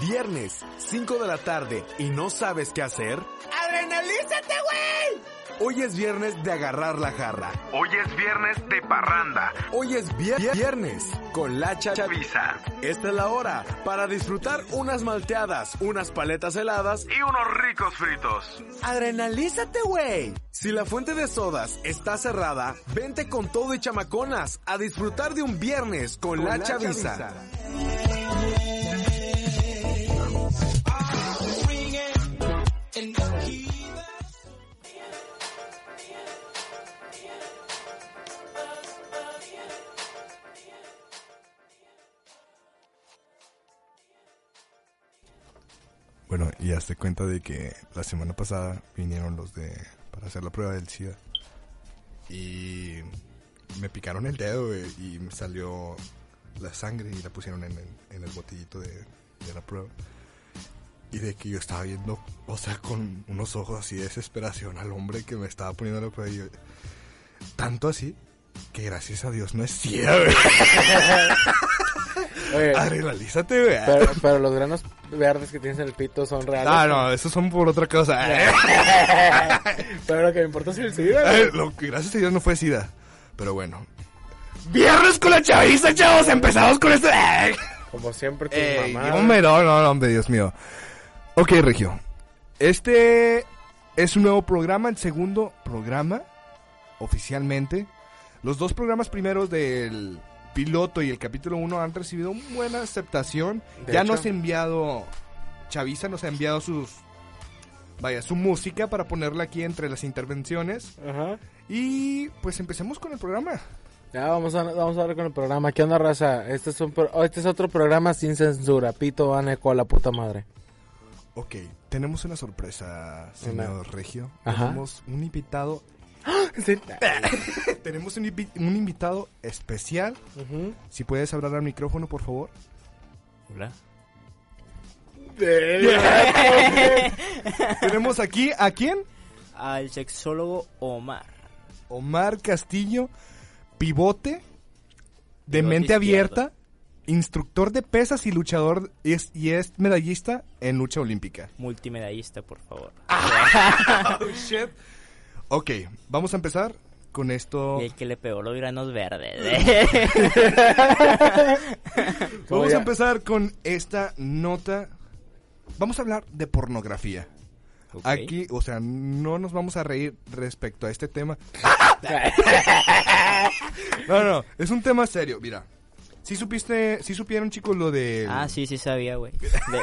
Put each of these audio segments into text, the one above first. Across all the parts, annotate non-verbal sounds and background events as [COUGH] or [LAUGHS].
Viernes, 5 de la tarde y no sabes qué hacer. ¡Adrenalízate, güey! Hoy es viernes de agarrar la jarra. Hoy es viernes de parranda. Hoy es vier- viernes con la chaviza. Esta es la hora para disfrutar unas malteadas, unas paletas heladas Y unos ricos fritos. Adrenalízate, güey. Si la fuente de sodas está cerrada, vente con todo y chamaconas a disfrutar de un viernes con, la, chaviza. Bueno, y hazte cuenta de que la semana pasada vinieron los de para hacer la prueba del SIDA. Y me picaron el dedo y me salió la sangre y la pusieron en el, en el botellito de, de la prueba. Y de que yo estaba viendo, o sea, con unos ojos así de desesperación al hombre que me estaba poniendo la prueba. Y yo- tanto así que gracias a Dios no es SIDA, [LAUGHS] güey. Oye, güey. pero, pero los granos verdes que tienes en el pito son reales. Ah, no, esos son por otra cosa. [LAUGHS] Pero lo que me importa es el SIDA. Ay, lo que gracias a Dios no fue SIDA. Pero bueno. Viernes con la chaviza, chavos. Empezamos con esto. Como siempre, Ey, mamadas. hombre, no, no, no, hombre, Dios mío. Ok, Regio. Este es un nuevo programa, el segundo programa, oficialmente. Los dos programas primeros del piloto y el capítulo 1 han recibido una buena aceptación. De ya hecho. nos ha enviado, Chaviza nos ha enviado sus, vaya, su música para ponerla aquí entre las intervenciones. Ajá. Y pues empecemos con el programa. Ya vamos a, vamos a ver con el programa. ¿Qué onda, raza? Este es, un pro- este es otro programa sin censura. Pito van eco a la puta madre. Ok, tenemos una sorpresa, señor Una- Regio. Ajá. Tenemos un invitado Sí. [LAUGHS] Tenemos un, invi- un invitado especial. Si puedes hablar al micrófono, por favor. Hola. Tenemos aquí a quién? Al sexólogo Omar. Omar Castillo, pivote, de Pivote mente izquierdo. abierta, instructor de pesas y luchador y es, y es medallista en lucha olímpica. Multimedallista, por favor. [LAUGHS] Oh, shit. Ok, vamos a empezar con esto. Y el que le pegó los granos verdes. ¿eh? [LAUGHS] Vamos a empezar con esta nota. Vamos a hablar de pornografía. Aquí, o sea, no nos vamos a reír respecto a este tema. [LAUGHS] No, no, es un tema serio, mira. Si supiste, si supieron chicos lo de... Ah, sí, sí sabía, güey. [LAUGHS]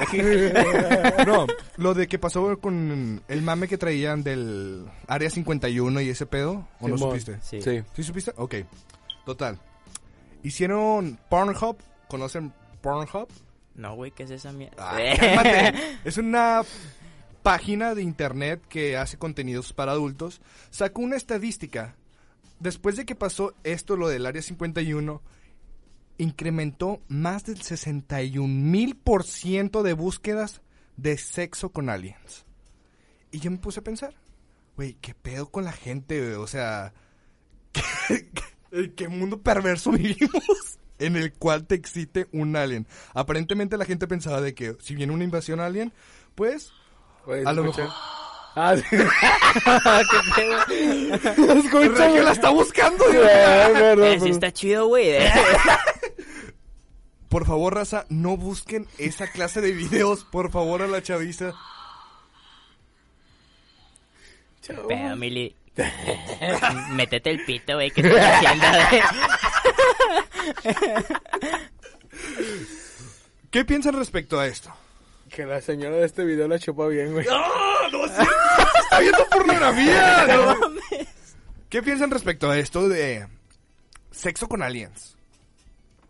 De- No, lo de que pasó con el mame que traían del Área 51 y ese pedo, ¿o no supiste? Sí. Sí. ¿Sí supiste? Ok, total. Hicieron Pornhub, ¿conocen Pornhub? No, güey, ¿qué es esa mierda? Ah, [LAUGHS] es una página de internet que hace contenidos para adultos. Sacó una estadística. Después de que pasó esto, lo del Área 51, incrementó más del 61 mil por ciento de búsquedas de sexo con aliens. Y yo me puse a pensar, güey, ¿qué pedo con la gente? O sea, [LAUGHS] ¿qué, qué- qué mundo perverso vivimos? [LAUGHS] En el cual te excite un alien. Aparentemente la gente pensaba de que si viene una invasión alien, pues Oye, A lo escucha. mejor- [GASPS] Ah, sí. [LAUGHS] ¿Qué pedo? Escucha, la está buscando. Eh, sí está chido, güey. Por favor, raza, no busquen esa clase de videos, por favor, a la chaviza. Pero, Mili. [LAUGHS] Métete el pito, güey, que estás haciendo? ¿Qué piensan respecto a esto? Que la señora de este video la chupa bien, güey. ¡No! ¡No cierto! ¡Se está viendo pornografía! [LAUGHS] ¿no? ¿Qué piensan respecto a esto de sexo con aliens?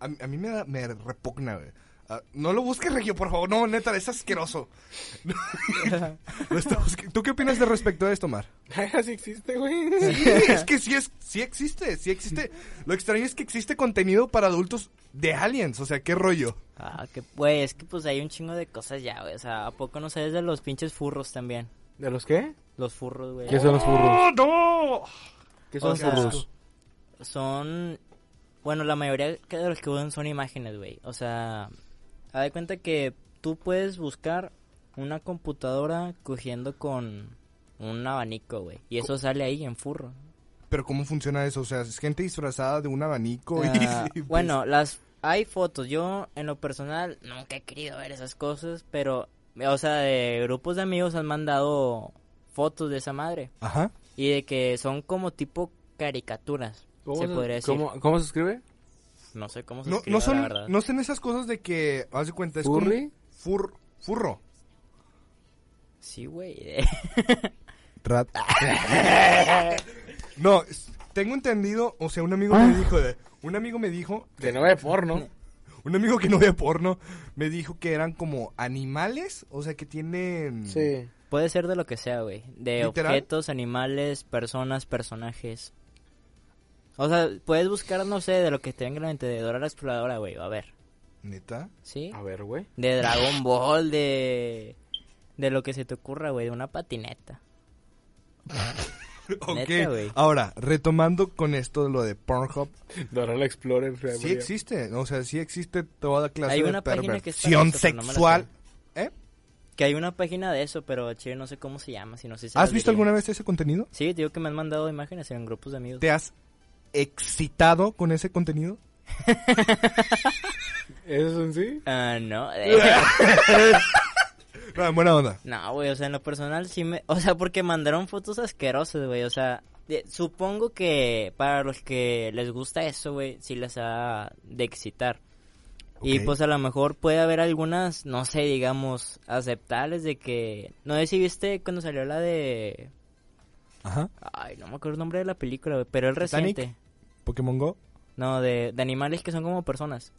A, a mí me, da- me repugna, güey. Ah, no lo busques, Regio, por favor. No, neta, es asqueroso. [LAUGHS] ¿Tú qué opinas de respecto a esto, Mar? [LAUGHS] Así existe, güey. Sí, es que sí, es, sí existe, sí existe. Lo extraño es que existe contenido para adultos de aliens. O sea, ¿qué rollo? Ah, que, güey, es que pues hay un chingo de cosas ya, güey. O sea, ¿a poco no sabes de los pinches furros también? ¿De los qué? Los furros, güey. ¿Qué son los furros? ¡Oh, no! ¿Qué son O los sea, furros? Son. Bueno, la mayoría de los que usan son imágenes, güey. O sea, Haz de cuenta que tú puedes buscar una computadora cogiendo con un abanico, güey. Y eso sale ahí en furro. Pero ¿cómo funciona eso? O sea, es gente disfrazada de un abanico y... Ah, [LAUGHS] y, pues, bueno, las hay fotos. Yo, en lo personal, nunca he querido ver esas cosas, pero, o sea, de grupos de amigos han mandado fotos de esa madre. Ajá. Y de que son como tipo caricaturas, se podría decir. ¿Cómo, cómo se escribe? No sé cómo se No, escribe, no la son, verdad. no son esas cosas de que, haz de cuenta, es fur, furro. Sí, güey. [LAUGHS] Rat. [LAUGHS] no, tengo entendido, o sea, un amigo me dijo, de- un amigo me dijo, Que no ve porno. [LAUGHS] un amigo que no ve porno, me dijo que eran como animales, o sea, que tienen... Sí. Puede ser de lo que sea, güey. De ¿Literal? objetos, animales, personas, personajes. O sea, puedes buscar, no sé, de lo que te venga en la mente, de Dora la Exploradora, güey. A ver, ¿Neta? ¿sí? A ver, güey. De Dragon Ball, de... De lo que se te ocurra, güey, de una patineta. [LAUGHS] Ok, Neta, ahora, retomando con esto lo de Pornhub, Dora la Explorer. sí existe, o sea, sí existe toda clase Hay de una página que es para perversión no sexual. sé. ¿Eh? Que hay una página de eso, pero chile no sé cómo se llama, si no sé si ¿Has visto diría. alguna vez ese contenido? Sí, te digo que me han mandado imágenes en grupos de amigos. ¿Te has excitado con ese contenido? ¿Eso en sí? Ah, no. [LAUGHS] No, buena onda. No, güey, o sea, en lo personal sí me... O sea, porque mandaron fotos asquerosas, güey, o sea... de- supongo que para los que les gusta eso, güey, sí les ha de excitar. Y pues a lo mejor puede haber algunas, no sé, digamos, aceptables de que... No sé si viste cuando salió la de... Ajá. Ay, no me acuerdo el nombre de la película, güey, pero el ¿Titanic? reciente. Pokémon Go. No, de, de animales que son como personas.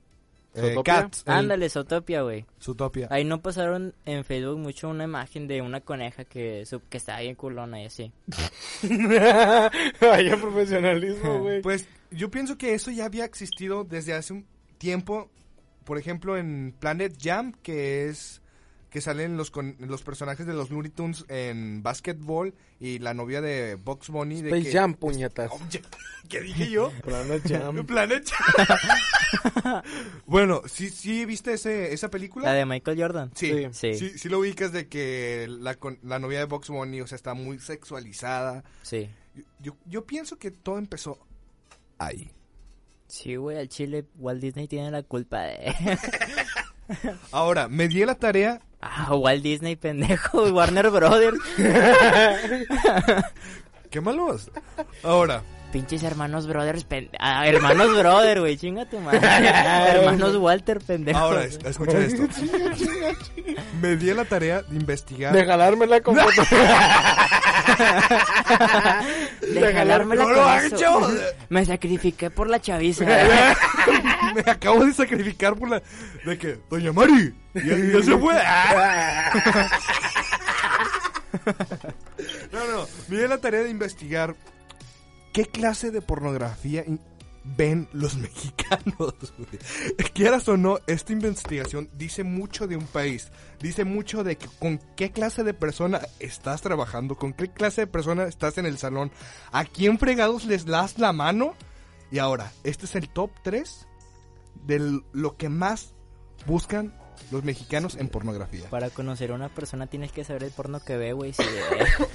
Eh. Cats. el- Ándale, Zootopia, güey. Zootopia. Ahí no pasaron en Facebook mucho una imagen de una coneja que, su- que estaba bien culona y así. [LAUGHS] Vaya profesionalismo, [LAUGHS] güey. Pues yo pienso que eso ya había existido desde hace un tiempo. Por ejemplo, en Planet Jam, que es que salen los con- los personajes de los Looney Tunes en básquetbol y la novia de Box Bunny de Space que- Jam, puñetas. Oye, ¿Qué dije yo? [LAUGHS] Planet Jam. [LAUGHS] Planet Jam. [LAUGHS] bueno, ¿sí, sí viste ese, esa película? La de Michael Jordan. Sí, Sí. sí, sí, lo ubicas de que la, con- la novia de Box Bunny, o sea, está muy sexualizada. Sí. Yo, yo, yo pienso que todo empezó ahí. Sí, güey, al chile Walt Disney tiene la culpa de... Ahora, me di la tarea. Ah, Walt Disney, pendejo, [LAUGHS] Warner Brothers. [LAUGHS] ¡Qué malos! Ahora, Pinches hermanos Brothers, pen... ah, hermanos [LAUGHS] Brothers, güey, chinga tu madre. [LAUGHS] hermanos Walter, pendejo. ahora, es- escucha esto. Me di la tarea de investigar. De jalarme la computadora. de jalármela ¡No con lo hecho! Me sacrifiqué por la chaviza. [LAUGHS] me acabo de sacrificar por la. De que, Doña Mari, ya, ya se fue. no, no, me di la tarea de investigar qué clase de pornografía ven los [LAUGHS] mexicanos. Quieras o no, esta investigación dice mucho de un país. Dice mucho de que- con qué clase de persona estás trabajando, con qué clase de persona estás en el salón, a quién fregados les das la mano. Y ahora, este es el top 3 de lo que más buscan los mexicanos en pornografía. Para conocer a una persona tienes que saber el porno que ve, güey. Si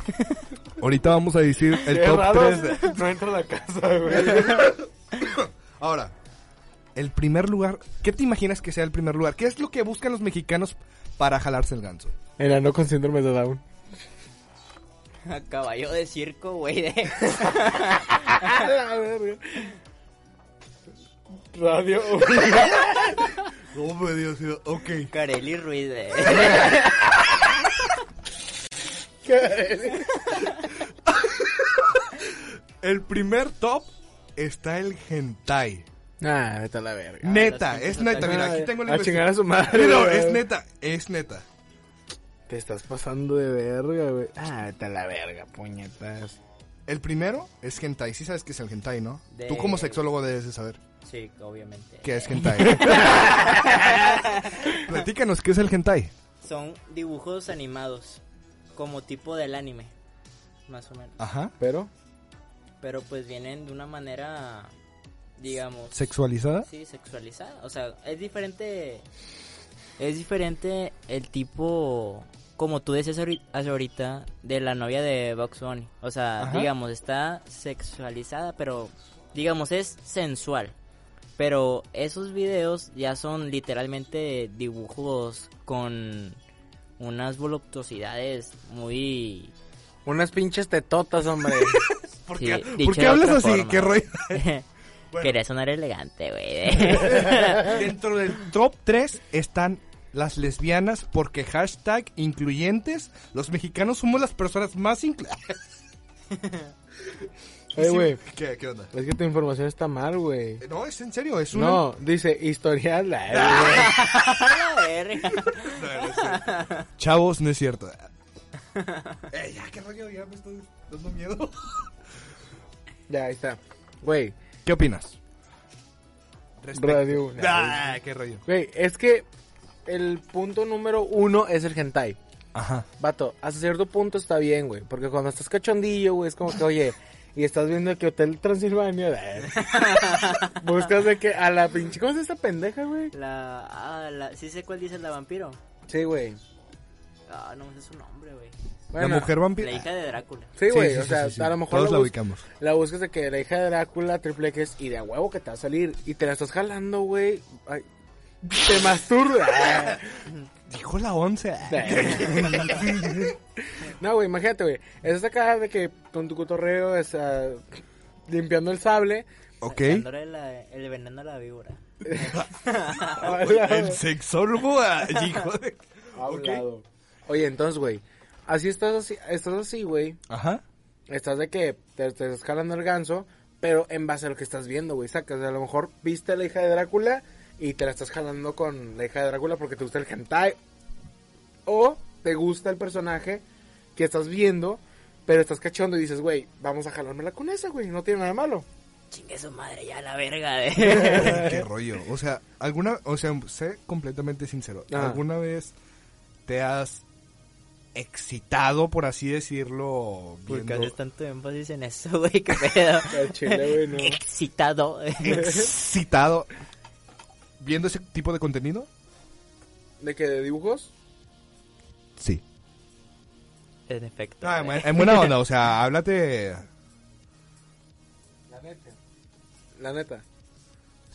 [LAUGHS] Ahorita vamos a decir el top raro, 3. [LAUGHS] No entro a la casa, güey. [LAUGHS] Ahora, el primer lugar, ¿qué te imaginas que sea el primer lugar? ¿Qué es lo que buscan los mexicanos para jalarse el ganso? El ano con síndrome de Down. A caballo de circo, güey. De... Radio. Oh, me Dios mío, ok. Carely Ruiz, de... El primer top está el hentai. Ah, vete a la verga. Neta, los es neta, mira, aquí tengo la A chingar a su madre. No, güey. es neta, es neta. Te estás pasando de verga, güey. Ah, vete a la verga, puñetas. El primero es hentai. Sí sabes qué es el hentai, ¿no? De- Tú como sexólogo debes de saber Sí, obviamente. qué es [LAUGHS] hentai. Platícanos, ¿qué es el hentai? Son dibujos animados, como tipo del anime, más o menos. Ajá. Pero, Pero pues vienen de una manera, digamos, ¿Sexualizada? sí, sexualizada. O sea, es diferente es diferente el tipo, como tú decías hace ahorita, de la novia de Box Bunny. O sea, Ajá. digamos, está sexualizada, pero digamos, es sensual. Pero esos videos ya son literalmente dibujos con unas voluptuosidades muy... Unas pinches tetotas, hombre. [LAUGHS] ¿Por sí, qué, dicho ¿por qué de hablas así? forma. ¿Qué rollo? [LAUGHS] Quería sonar elegante, güey. [LAUGHS] Dentro del top 3 están las lesbianas porque hashtag incluyentes. Los mexicanos somos las personas más incluyentes. Eh, güey, ¿Qué, ¿Qué onda? es que tu información está mal, güey. Eh, No, es en serio, es una... No, dice historial. La [LAUGHS] verga. Chavos, no es cierto. eh, ya, qué rollo, ya me estoy dando miedo. Ya, ahí está. Güey, ¿Qué opinas? radio. Ah, qué rollo. Güey, es que el punto número uno es el hentai. Ajá. Vato, hasta cierto punto está bien, güey. Porque cuando estás cachondillo, güey, es como que, oye, y estás viendo que Hotel Transilvania. [LAUGHS] eh, buscas de que a la pinche. ¿Cómo es esta pendeja, güey? La, ah, la, sí sé cuál dice la vampiro. Sí, güey. Ah, no sé su nombre, güey. Bueno, la mujer vampira. La hija de Drácula. Sí, güey, Sí, sí, o sea, sí, sí. a lo mejor Todos la bus- ubicamos. La buscas de que la hija de Drácula, triple X, y de a huevo que te va a salir. Y te la estás jalando, güey. Te masturba. [LAUGHS] Dijo la 11. [LAUGHS] no, güey, imagínate, güey. Estás acá de que con tu cotorreo, está limpiando el sable. ok. La- el veneno a la víbora. El sexólogo, ah, hijo de... Hablado. Oye, entonces, güey, así estás así, estás así, güey. Ajá. Estás de que te, te estás jalando el ganso, pero en base a lo que estás viendo, güey, sacas. A lo mejor viste a la hija de Drácula y te la estás jalando con la hija de Drácula porque te gusta el hentai. O te gusta el personaje que estás viendo, pero estás cachondo y dices, güey, vamos a jalármela con esa, güey, no tiene nada de malo. Chingue su madre ya la verga de... [LAUGHS] Qué rollo. O sea, alguna, o sea, sé completamente sincero. Ajá. ¿Alguna vez te has excitado, por así decirlo, ¿Por qué viendo- haces tanto énfasis en eso, güey? ¿Qué pedo? [LAUGHS] Chile, güey, no. [LAUGHS] Excitado. excitado viendo ese tipo de contenido? ¿De qué? ¿De dibujos? Sí. en efecto. Ah, en buena onda, o sea, [LAUGHS] háblate. La neta. La neta.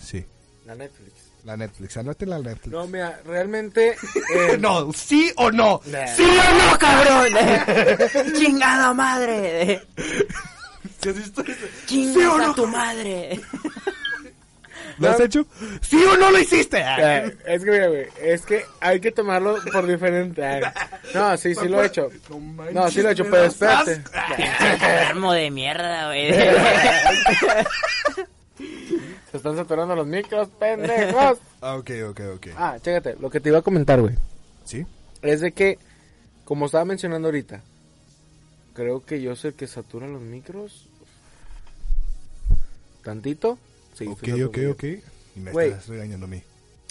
Sí, La Netflix. la Netflix, háblate la Netflix. No, mira, realmente... [LAUGHS] eh, no, sí o no. Nah. ¡Sí o no, cabrón! [LAUGHS] ¡Chingada madre! ¿Sí has visto eso? ¡Chingas ¿Sí o a no? tu madre! ¿Lo has hecho? ¿Sí o no lo hiciste? Eh, es que, mira, güey, es que hay que tomarlo por diferente. eh. No, sí, sí lo he hecho. No sí lo he hecho, pero espérate. Enfermo de mierda, güey. [LAUGHS] Se están saturando los micros, pendejos. Ah, ok, ok, ok. Ah, chécate, lo que te iba a comentar, güey, ¿Sí? es de que, como estaba mencionando ahorita, creo que yo soy el que satura los micros. ¿Tantito? Ok, ok, ok. Y me Güey. estás regañando a mí.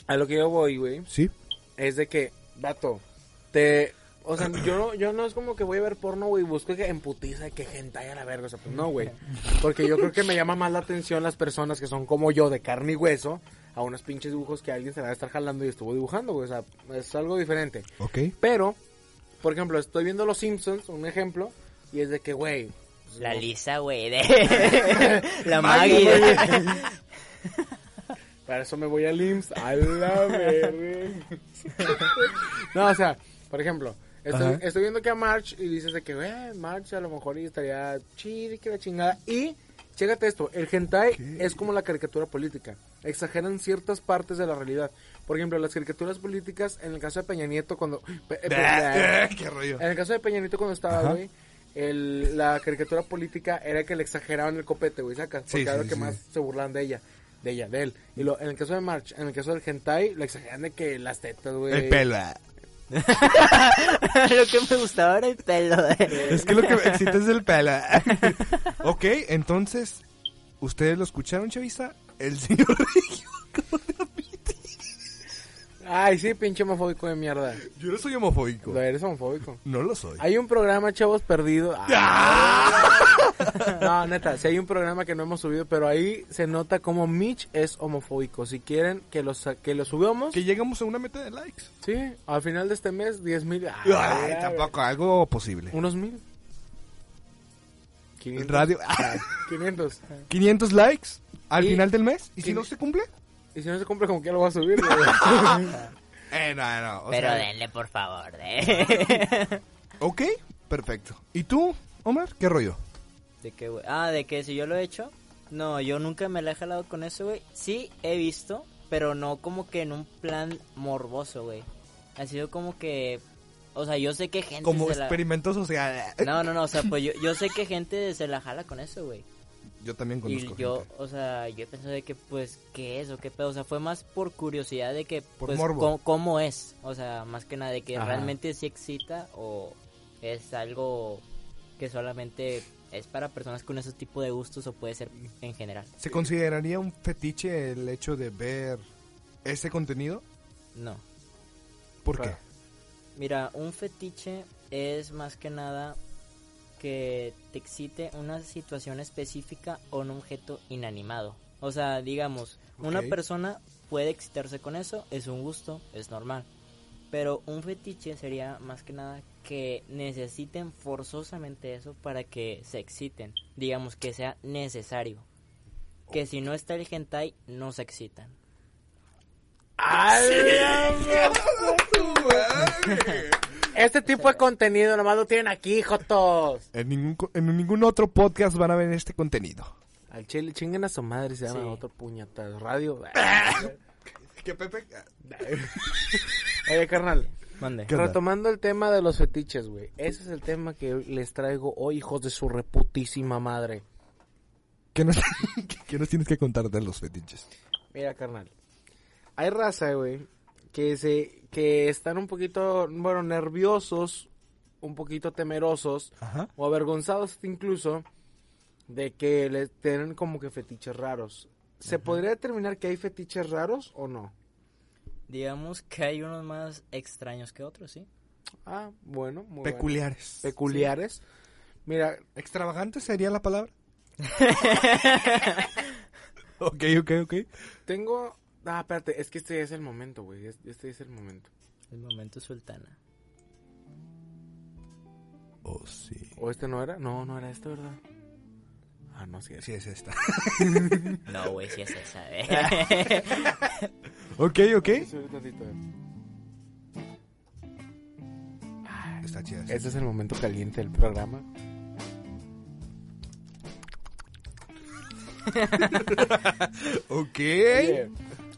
A lo que yo voy, güey, ¿Sí? es de que, vato, te... O sea, yo no, yo no es como que voy a ver porno, güey, busco que emputiza que hentai a la verga, o sea, pues no, güey. Porque yo creo que me llama más la atención las personas que son como yo, de carne y hueso, a unos pinches dibujos que alguien se va a estar jalando y estuvo dibujando, güey, o sea, es algo diferente. Ok. Pero, por ejemplo, estoy viendo Los Simpsons, un ejemplo, y es de que, güey... pues, La no- Lisa, güey. De... [LAUGHS] La Maggie. [LAUGHS] Para eso me voy al IMSS. A la verga. No, o sea, por ejemplo, estoy, viendo que a March y dices de que, eh, March a lo mejor y estaría chido y que la chingada. Y, chécate esto, el hentai es como la caricatura política. Exageran ciertas partes de la realidad. Por ejemplo, las caricaturas políticas, en el caso de Peña Nieto, cuando... Pe- eh, pe- [LAUGHS] ¿Qué rollo? en el caso de Peña Nieto cuando estaba, güey, el- la caricatura política era que le exageraban el copete, güey, sacas. Porque Sí, era sí, lo que sí. más se burlan de ella, de ella, de él. Y lo, en el caso de March, en el caso del hentai, le exageran de que las tetas, güey. El pelo. ah. [LAUGHS] Lo que me gustaba era el pelo. de- Es que lo que me excita es el pelo. [LAUGHS] ok, entonces, ¿ustedes lo escucharon, Chavisa? El señor [LAUGHS] Regio. Ay, sí, pinche homofóbico de mierda. Yo no soy homofóbico. Lo eres homofóbico. No lo soy. Hay un programa, chavos, perdido. ¡Ah! No, neta, si hay un programa que no hemos subido, pero ahí se nota como Mitch es homofóbico. Si quieren que lo, que lo subamos, Que llegamos a una meta de likes. sí, al final de este mes, 10 mil. Ay, tampoco, algo posible. Unos mil. 500. Radio. [LAUGHS] 500. 500 likes al Y- final del mes. ¿Y si no se cumple? Y si no se cumple, como que lo voy a subir. [LAUGHS] Eh, no, no. o Pero sea, denle, por favor. De... [LAUGHS] Ok, perfecto. ¿Y tú, Omar? ¿Qué rollo? ¿De qué, güey? Ah, de que si yo lo he hecho. No, yo nunca me la he jalado con eso, güey. Sí, he visto, pero no como que en un plan morboso, güey. Ha sido como que... O sea, yo sé que gente Como se la... experimento social. No, no, no, o sea, [LAUGHS] pues yo, yo sé que gente se la jala con eso, güey. Yo también Y conozco yo, gente. o sea, yo pensé de que, pues, ¿qué es o qué pedo? O sea, fue más por curiosidad de que, Por pues, morbo. cómo, cómo es. O sea, más que nada de que Ajá. realmente sí excita o es algo que solamente es para personas con ese tipo de gustos o puede ser en general. ¿Se consideraría un fetiche el hecho de ver ese contenido? No. ¿Por Claro. Mira, un fetiche es más que nada que te excite una situación específica o un objeto inanimado. O sea, digamos, una persona puede excitarse con eso, es un gusto, es normal. Pero un fetiche sería más que nada que necesiten forzosamente eso para que se exciten. Digamos que sea necesario. Que si no está el hentai, no se excitan. Este tipo de contenido nomás lo tienen aquí, Jotos. En ningún, en ningún otro podcast van a ver este contenido. Al chile chinguen a su madre se llama Sí. otro puñetazo. Radio. [LAUGHS] ¿Qué, Pepe? [LAUGHS] Oye, carnal. Mande. Retomando el tema de los fetiches, güey. Ese es el tema que les traigo hoy, hijos de su reputísima madre. ¿Qué nos, [LAUGHS] qué nos tienes que contar de los fetiches? Mira, carnal. Hay raza, güey, que se que están un poquito, bueno, nerviosos, un poquito temerosos Ajá. o avergonzados incluso de que les tienen como que fetiches raros. ¿Se podría determinar que hay fetiches raros o no? Digamos que hay unos más extraños que otros, ¿sí? Ah, bueno, muy bueno. Peculiares. Peculiares. Mira, ¿Extravagante sería la palabra? [LAUGHS] ok, ok, ok. tengo... Ah, espérate, es que este es el momento, güey. es- Este es el momento. El momento sultana. Oh, sí. ¿O este no era? No, no era este, ¿verdad? Ah, no, sí es. Sí, es esta. [LAUGHS] No, güey, si es esa. eh. ok, ok. Sí, eh. Está chida. sí. Este es el momento caliente del programa. [LAUGHS] Ok.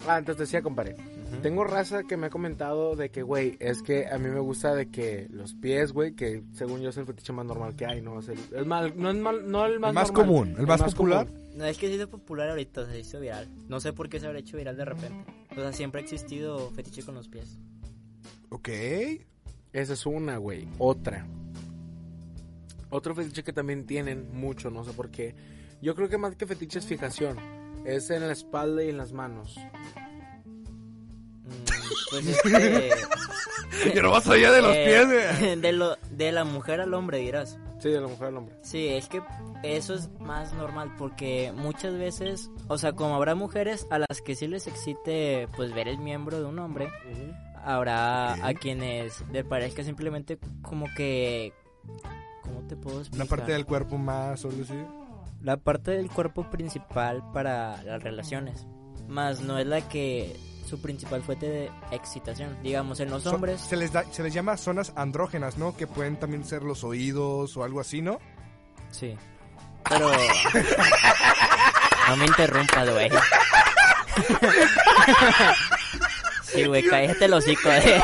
Ah, entonces decía, compadre. Tengo raza que me ha comentado de que, güey, es que a mí me gusta de que los pies, güey, que según yo es el fetiche más normal que hay, ¿no? Es el, el mal, no, es mal, no el más, El más normal, común, el más popular. común. No, es que se hizo popular ahorita, se hizo viral. No sé por qué se habrá hecho viral de repente. O sea, siempre ha existido fetiche con los pies. Ok. Esa es una, güey. Otra. Otro fetiche que también tienen mucho, no sé por qué. Yo creo que más que fetiche es fijación. Es en la espalda y en las manos. Mm, pues [LAUGHS] es que... Yo no vas allá de los eh, pies, güey. [LAUGHS] de, lo, de la mujer al hombre, dirás. Sí, de la mujer al hombre. Sí, es que eso es más normal porque muchas veces, o sea, como habrá mujeres a las que sí les excite pues ver el miembro de un hombre, habrá a quienes les parezca simplemente como que ¿cómo te puedo Una explicar? parte del cuerpo más o algo así. La parte del cuerpo principal para las relaciones, más no es la que su principal fuente de excitación, digamos en los So- hombres. se, les da, se les llama zonas andrógenas, ¿no? Que pueden también ser los oídos o algo así, ¿no? Sí. Pero no me interrumpas, güey. [LAUGHS] Sí, güey, cállate el hocico, eh.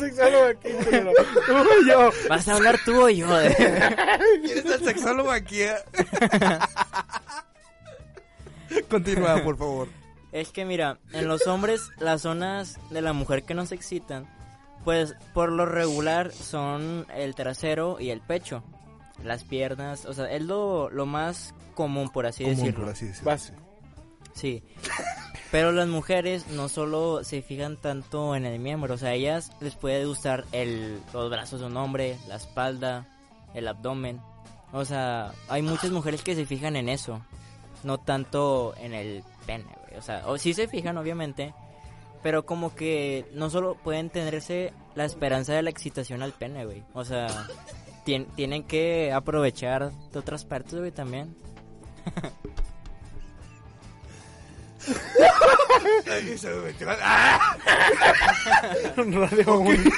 Sexólogo aquí, tú yo. ¿Vas a hablar tú o yo? eh? ¿Quién es el sexólogo aquí? eh? Continúa, por favor. Es que mira, en los hombres las zonas de la mujer que nos excitan, pues por lo regular son el trasero y el pecho. Las piernas, o sea, es lo, lo más común, por así Común, decirlo. por así decirlo. Sí. Pero las mujeres no solo se fijan tanto en el miembro, o sea, ellas les puede gustar el, los brazos de un hombre, la espalda, el abdomen. O sea, hay muchas mujeres que se fijan en eso, no tanto en el pene, güey. O sea, o sí se fijan, obviamente, pero como que no solo pueden tenerse la esperanza de la excitación al pene, güey. O sea, tien- tienen que aprovechar de otras partes, güey, también. [LAUGHS] Radio Uno.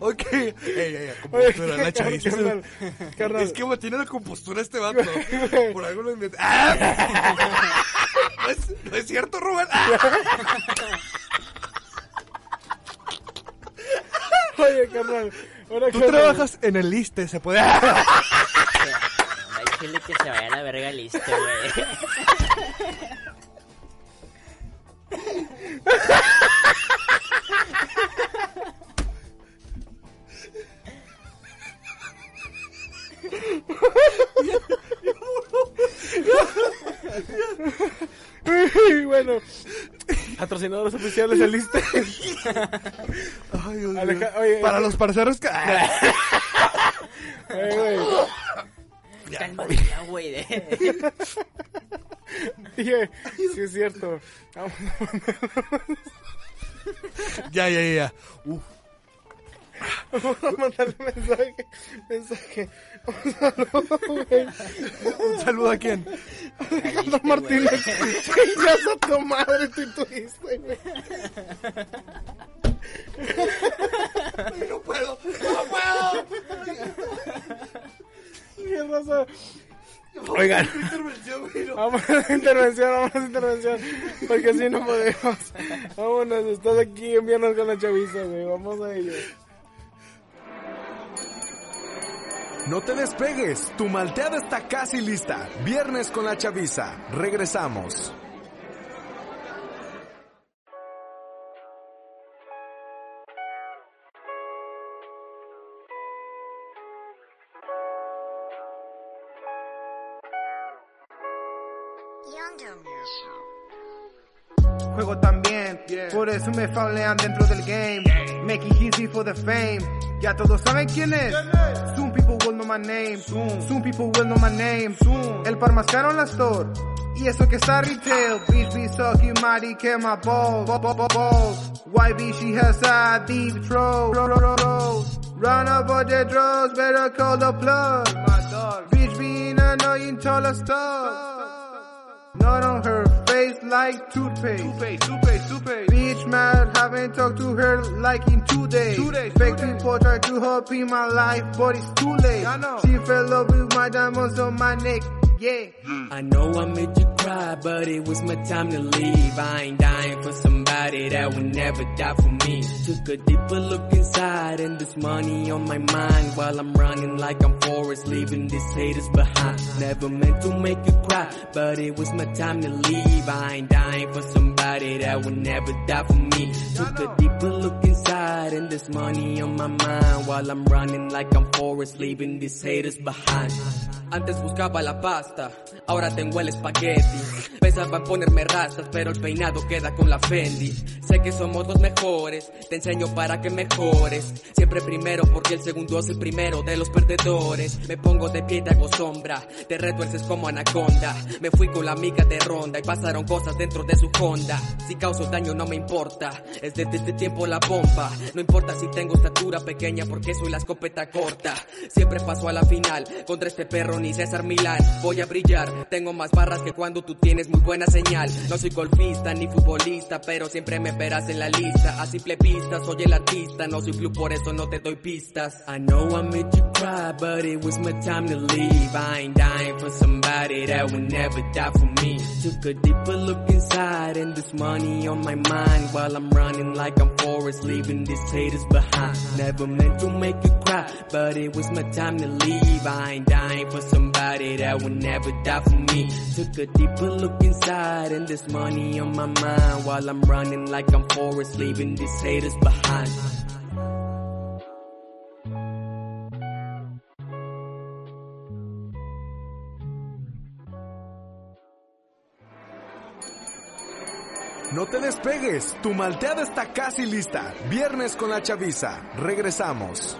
Ok. Ey, ey, compostura, la chaviza. Carnal, carnal. Es que mantiene la compostura este vato. Por algo lo inventé. ¡Ah! [LAUGHS] ¿No, es, no es cierto, Rubén? ¡Ah! Oye, carnal. Ahora, Tú carnal. trabajas en el liste, se puede. [LAUGHS] Chile que se vaya a la verga listo, güey. Uy, [LAUGHS] bueno. Patrocinadores oficiales del liste. Ay, Dios mío. Aleja- oye, Para los parceros que. [LAUGHS] Eh, güey. Cálmate ya, güey. de- [LAUGHS] Dije, sí es cierto. Vamos [LAUGHS] Ya, ya, ya. Uf. a mandarle mensaje. Mensaje. Un saludo, güey. Un saludo a quién. Alejandro Martínez. Chingas a tu madre, tú tuviste, güey. No puedo, no puedo. Qué raza. Oigan. Intervención, güey, no. Vamos a la intervención, vamos a la intervención. Porque así no podemos. Vámonos, estás aquí en Viernes con la Chaviza, güey. Vamos a ello. No te despegues, tu malteada está casi lista. Viernes con la chaviza. Regresamos. Por eso me faulean dentro del game. Make it easy for the fame. Ya todos saben quién es. Soon people will know my name. Soon people will know my name. El par más caro en la store. Y eso que está retail. Bitch be sucking mighty que my balls. Ball, ball, ball, balls. YB she has a deep throat. Ro- ro- ro- ro. Run up on the drugs, better call the plug. Bitch being annoying, tell us stuff. Not on her face like toothpaste. Toothpaste, toothpaste, toothpaste. Bitch mad, haven't talked to her like in two days. Two days. Fake people try to help in my life, but it's too late. I know. She fell in love with my diamonds on my neck. Yeah. I know I made you cry, but it was my time to leave. I ain't dying for somebody that would never die for me. Took a deeper look inside, and there's money on my mind while I'm running like I'm Forrest, leaving these haters behind. Never meant to make you cry, but it was my time to leave. I ain't dying for somebody that would never die for me. Took a deeper look inside, and there's money on my mind while I'm running like I'm Forrest, leaving these haters behind. Antes buscaba la pasta, ahora tengo el espagueti. Pensaba en ponerme rastas, pero el peinado queda con la Fendi. Sé que somos los mejores, te enseño para que mejores. Siempre primero, porque el segundo es el primero de los perdedores. Me pongo de pie y te hago sombra, te retuerces como anaconda. Me fui con la amiga de ronda y pasaron cosas dentro de su Honda. Si causo daño no me importa, es desde este tiempo la bomba. No importa si tengo estatura pequeña, porque soy la escopeta corta. Siempre paso a la final, contra este perro ni César Milán. Voy a brillar, tengo más barras que cuando tú tienes muy buena señal. No soy golfista ni futbolista, pero siempre me verás en la lista. A simple pista, soy el artista, no soy club, por eso no te doy pistas. I know I made you cry, but it was my time to leave. I ain't dying for somebody that would never die for me. Took a deeper look inside, and money on my mind while I'm running like I'm Forrest, leaving these haters behind. Never meant to make you cry, but it was my time to leave. I ain't dying for somebody that would never die for me. Took a deeper look inside, and there's money on my mind while I'm running like I'm Forrest, leaving these haters behind. No te despegues, tu malteada está casi lista. Viernes con la chaviza. Regresamos.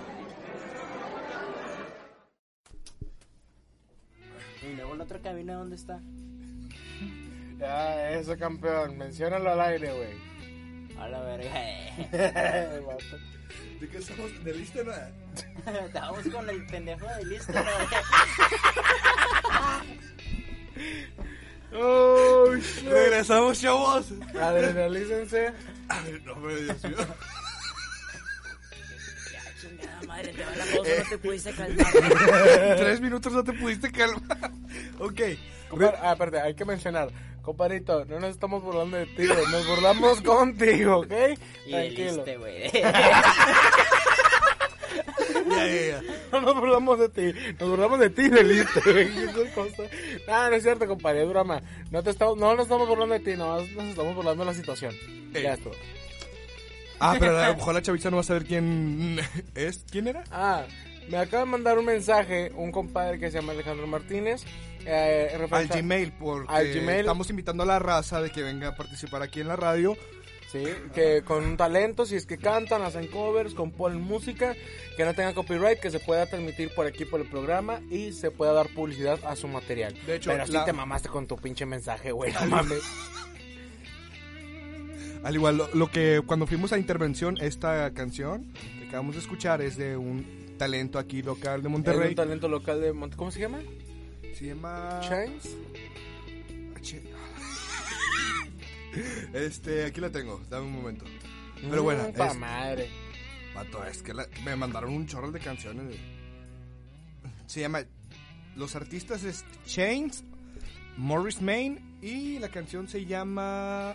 Y luego la otra cabina, ¿dónde está? Ya, eso, campeón. Menciónalo al aire, güey. A la verga. [LAUGHS] ¿De qué estamos? ¿De lista? [LAUGHS] Estábamos con el pendejo de listo, ¿no? [LAUGHS] Oh, shit. Regresamos, chavos. Adrenalícense. Ay, no, pero Dios mío. Ya, chingada madre, te va la voz, no te pudiste calmar. En tres minutos no te pudiste calmar. Ok. Compar- ah, espérate, hay que mencionar. Comparito, no nos estamos burlando de ti, güey. Nos burlamos [LAUGHS] contigo, ¿ok? Y del liste, güey. [LAUGHS] Ya, ya, ya. [LAUGHS] No nos burlamos de ti, nos burlamos de ti del liste, [LAUGHS] güey. Eso es cosa. No, no es cierto, compadre, es broma. No, te estamos, no nos estamos burlando de ti, no, nos estamos burlando de la situación. Ey. Ya estuvo. Ah, pero a lo [LAUGHS] mejor la chaviza no va a saber quién es. ¿Quién era? Ah, me acaba de mandar un mensaje un compadre que se llama Alejandro Martínez. Eh, Al Gmail, porque Al Gmail. estamos invitando a la raza de que venga a participar aquí en la radio. Sí, que con un talento, si es que cantan, hacen covers, componen música, que no tenga copyright, que se pueda transmitir por aquí por el programa y se pueda dar publicidad a su material. De hecho, Pero sí la- te mamaste con tu pinche mensaje, güey, no mames. [LAUGHS] Al igual, lo, lo que cuando fuimos a intervención, esta canción que acabamos de escuchar es de un talento aquí local de Es Monterrey. un talento local de Mont- ¿Cómo se llama? Se llama... Chains. [LAUGHS] Este, aquí la tengo, dame un momento. Pero bueno, Mm, pa' es- madre. Vato, es que la- me mandaron un chorro de canciones. Se llama. Los artistas es Chains, Morris Main y la canción se llama.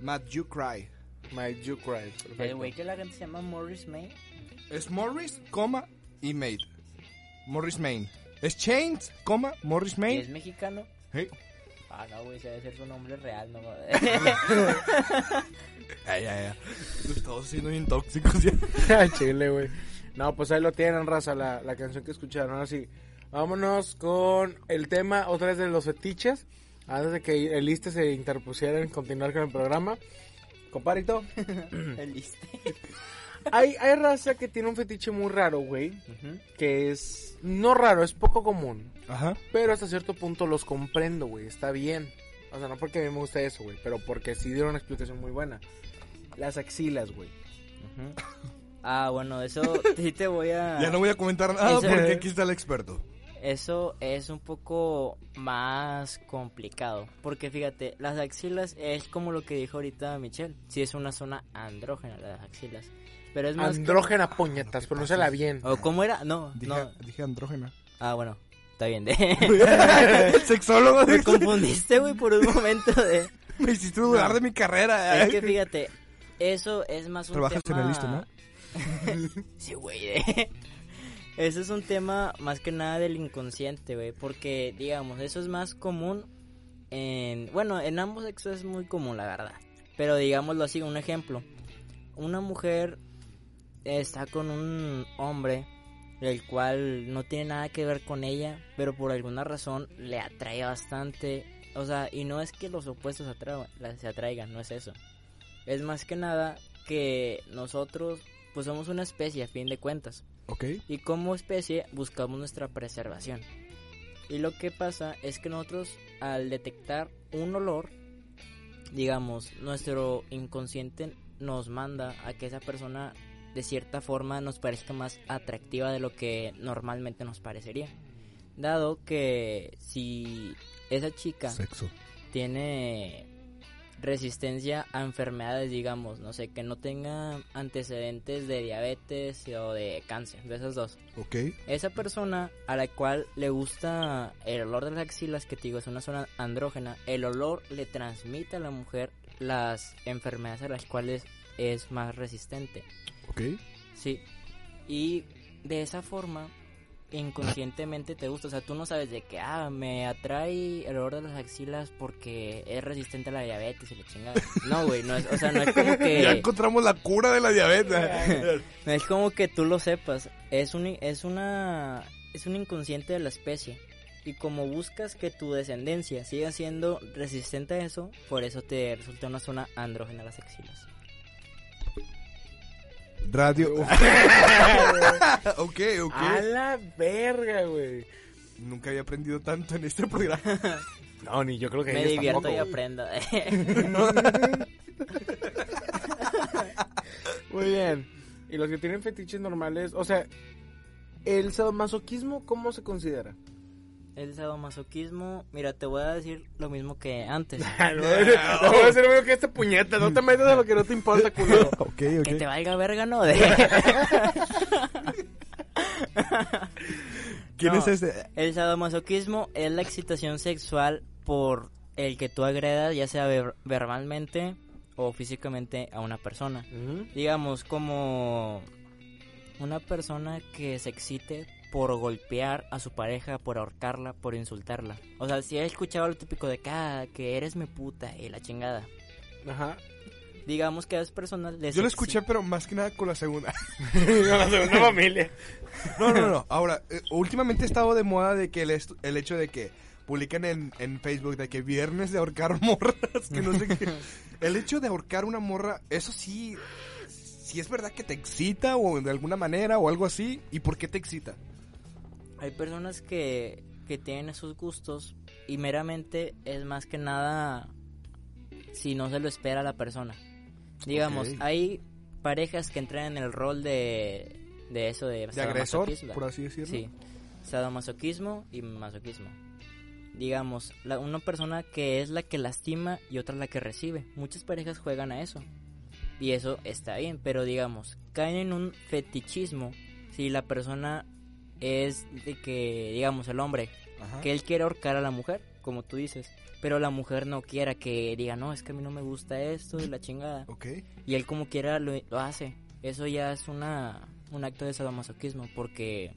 Mad You Cry. My You Cry. El güey que la gente se llama Morris May. Es Morris, coma y Made. Morris Main. Es Chains, coma, Morris ¿Y es Main. mexicano? Hey. Ah, no, güey, se debe ser su nombre real, no Ya, ya, ya. Lo estamos haciendo bien tóxicos ya. [LAUGHS] Chile, güey. No, pues ahí lo tienen, raza, la, la canción que escucharon. Ahora sí, vámonos con el tema otra vez de los fetiches. Antes de que el liste se interpusiera en continuar con el programa. Comparito, [LAUGHS] El liste. Hay, hay raza que tiene un fetiche muy raro, güey. Ujú. Que es no raro, es poco común. Ajá. Pero hasta cierto punto los comprendo, güey. Está bien. O sea, no porque a mí me gusta eso, güey. Pero porque sí dieron una explicación muy buena. Las axilas, güey. Ujú. Ah, bueno, eso [LAUGHS] sí te voy a... Ya no voy a comentar nada Eso- porque aquí está el experto. Eso es un poco más complicado. Porque fíjate, las axilas es como lo que dijo ahorita Michelle. Sí es una zona andrógena las axilas. Pero es más... Andrógena puñetas, pronúnciala bien. ¿O cómo era? No, Dije, no. dije andrógena. Ah, bueno, está bien. De... [LAUGHS] Sexólogo. Me confundiste, güey, por un momento de... [LAUGHS] Me hiciste dudar de mi carrera. Es que fíjate, eso es más un Trabajas tema... en el listo, ¿no? [LAUGHS] sí, güey. eh. Eso es un tema más que nada del inconsciente, güey. Porque, digamos, eso es más común en... Bueno, en ambos sexos es muy común, la verdad. Pero digámoslo así, un ejemplo. Una mujer está con un hombre el cual no tiene nada que ver con ella, pero por alguna razón le atrae bastante. O sea, y no es que los opuestos atra- la- se atraigan, no es eso. Es más que nada que nosotros, pues somos una especie a fin de cuentas. Ok. Y como especie buscamos nuestra preservación. Y lo que pasa es que nosotros al detectar un olor, digamos, nuestro inconsciente nos manda a que esa persona de cierta forma nos parezca más atractiva de lo que normalmente nos parecería. Dado que si esa chica Sexo. tiene resistencia a enfermedades, digamos, no sé, que no tenga antecedentes de diabetes o de cáncer, de esas dos. Ok. Esa persona a la cual le gusta el olor de las axilas, que te digo es una zona andrógena, el olor le transmite a la mujer las enfermedades a las cuales es más resistente. Ok. Sí. Y de esa forma, inconscientemente te gusta. O sea, tú no sabes de que, ah, me atrae el olor de las axilas porque es resistente a la diabetes y la chingada. No, güey, no es, o sea, no es como [LAUGHS] Ya que, encontramos la cura de la diabetes. [LAUGHS] no es como que tú lo sepas. Es un, es una, es un inconsciente de la especie. Y como buscas que tu descendencia siga siendo resistente a eso, por eso te resulta una zona andrógena las axilas. Radio. [LAUGHS] ok, ok. A la verga, güey. Nunca había aprendido tanto en este programa. No, ni yo creo que Me ellos divierto tampoco, y güey. aprendo. [LAUGHS] Muy bien. Y los que tienen fetiches normales, o sea, el sadomasoquismo, ¿cómo se considera? El sadomasoquismo, mira, te voy a decir lo mismo que antes. [LAUGHS] no, no voy a hacer lo mismo que este puñeta, no te metas en lo que no te importa, culero. [LAUGHS] ok, Que ok. te valga verga, ¿no? De- [LAUGHS] ¿Quién No, es este? El sadomasoquismo es la excitación sexual por el que tú agredas, ya sea ver- verbalmente o físicamente a una persona. Digamos, como una persona que se excite por golpear a su pareja, por ahorcarla, por insultarla. O sea, si he escuchado lo típico de que, ah, que eres mi puta y la chingada. Ajá. Digamos que a esas personas les Yo lo escuché, pero más que nada con la segunda. [LAUGHS] la segunda familia. No, no, no. Ahora, eh, últimamente ha estado de moda de que el, el hecho de que publican en, en Facebook de que viernes de ahorcar [LAUGHS] morras, que no sé qué. El hecho de ahorcar una morra, eso sí, sí es verdad que te excita o de alguna manera o algo así. ¿Y por qué te excita? Hay personas que, que tienen esos gustos y meramente es más que nada si no se lo espera la persona. Digamos, hay parejas que entran en el rol de, de eso, de, De agresor, por así decirlo. Sí, sadomasoquismo y masoquismo. Digamos, la, una persona que es la que lastima y otra la que recibe. Muchas parejas juegan a eso. Y eso está bien, pero digamos, caen en un fetichismo si la persona es de que, digamos, el hombre, Ajá. que él quiere ahorcar a la mujer, como tú dices, pero la mujer no quiera que diga, no, es que a mí no me gusta esto y la chingada. Ok. Y él como quiera lo, lo hace. Eso ya es una, un acto de sadomasoquismo porque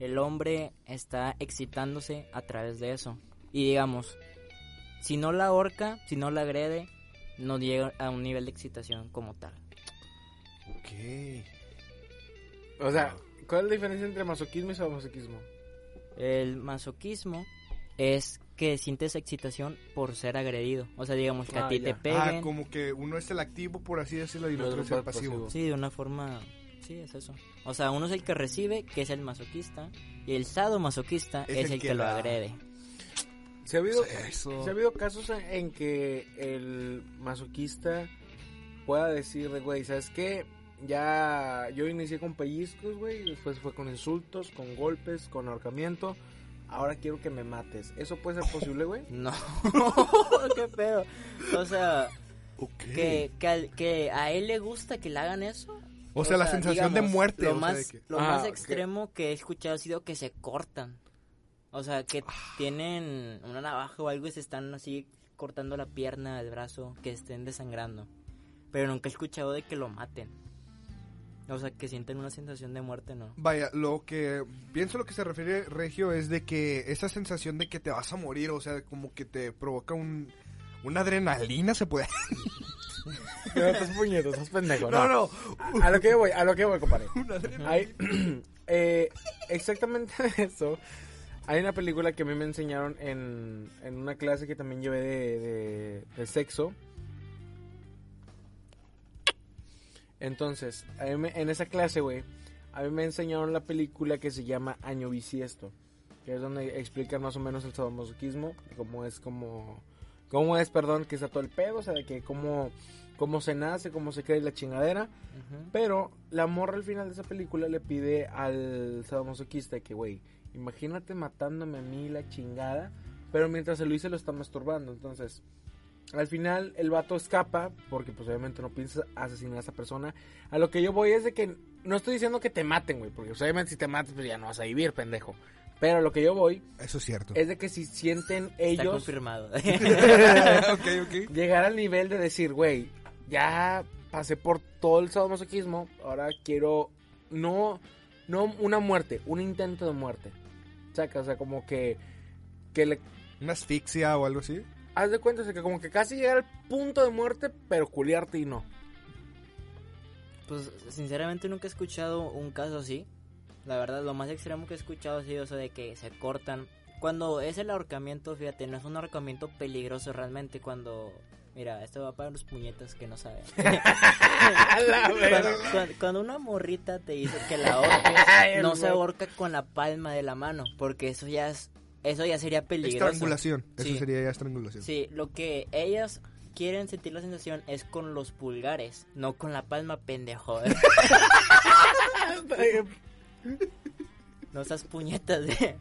el hombre está excitándose a través de eso. Y digamos, si no la ahorca, si no la agrede, no llega a un nivel de excitación como tal. Ok. O sea, ¿cuál es la diferencia entre masoquismo y sadomasoquismo? El masoquismo es que sientes excitación por ser agredido. O sea, digamos que a Ah, ti ya. te Ah, peguen. como que uno es el activo, por así decirlo, y el El otro es el pasivo. pasivo. Sí, de una forma... Sí, es eso. O sea, uno es el que recibe, que es el masoquista, y el sadomasoquista Es es, el el que que, lo da. agrede. ¿Se ha habido, Eso. ¿se ha habido casos en, en que el masoquista pueda decir, de, güey, ¿sabes qué? Ya yo inicié con pellizcos, güey, después fue con insultos, con golpes, con ahorcamiento. Ahora quiero que me mates. ¿Eso puede ser posible, güey? [LAUGHS] No, [LAUGHS] qué pedo. O sea, Ok. que, que, al- que a él le gusta que le hagan eso. O sea, la sensación de muerte, Lo, o sea, más, que- lo Ah, más extremo que he escuchado ha sido que se cortan. O sea, que Ah. tienen una navaja o algo y se están así cortando la pierna, el brazo, que estén desangrando. Pero nunca he escuchado de que lo maten. O sea, que sienten una sensación de muerte, no. Vaya, lo que pienso lo que se refiere Regio es de que esa sensación de que te vas a morir, o sea, como que te provoca un una adrenalina se puede. [LAUGHS] [LAUGHS] No, estás puñeto, estás pendejo. No, no. A, a lo que voy, a lo que voy, compadre. [LAUGHS] Una. Hay, [CLEARS THROAT] eh, exactamente eso. Hay una película que a mí me enseñaron en, en una clase que también llevé de, de- de sexo. Entonces, a mí me- en esa clase, güey, a mí me enseñaron la película que se llama Año Bisiesto. Que es donde explican más o menos el sadomasoquismo. Cómo es como... Cómo es, perdón, que está todo el pedo. O sea, de que cómo, cómo se nace, cómo se cree la chingadera. Pero la morra al final de esa película le pide al sadomasoquista que, güey, imagínate matándome a mí la chingada, pero mientras el Luis se lo está masturbando. Entonces, al final el vato escapa, porque pues obviamente no piensa asesinar a esa persona. A lo que yo voy es de que no estoy diciendo que te maten, güey, porque pues, obviamente si te matas pues ya no vas a vivir, pendejo. Pero a lo que yo voy Eso es cierto. es de que si sienten Está ellos confirmado. [LAUGHS] ok, ok. llegar al nivel de decir, güey, ya pasé por todo el sadomasoquismo, ahora quiero no no una muerte, un intento de muerte. Saca, o sea, como que que le Una asfixia o algo así. Haz de cuenta que como que casi llegar al punto de muerte, pero culiarte y no. Pues sinceramente nunca he escuchado un caso así. La verdad, lo más extremo que he escuchado ha sido eso de que se cortan Cuando es el ahorcamiento, fíjate, no es un ahorcamiento peligroso realmente. Cuando. Mira, esto va para los puñetas que no saben. [LAUGHS] [LAUGHS] cuando, cuando- cuando una morrita te dice que la ahorques, [LAUGHS] no se ahorca con la palma de la mano, porque eso ya es. Eso ya sería peligroso. Estrangulación. Eso Sí. sería ya estrangulación. Sí, lo que ellas quieren sentir la sensación es con los pulgares, no con la palma, pendejo. [LAUGHS] ¿eh? no esas puñetas de...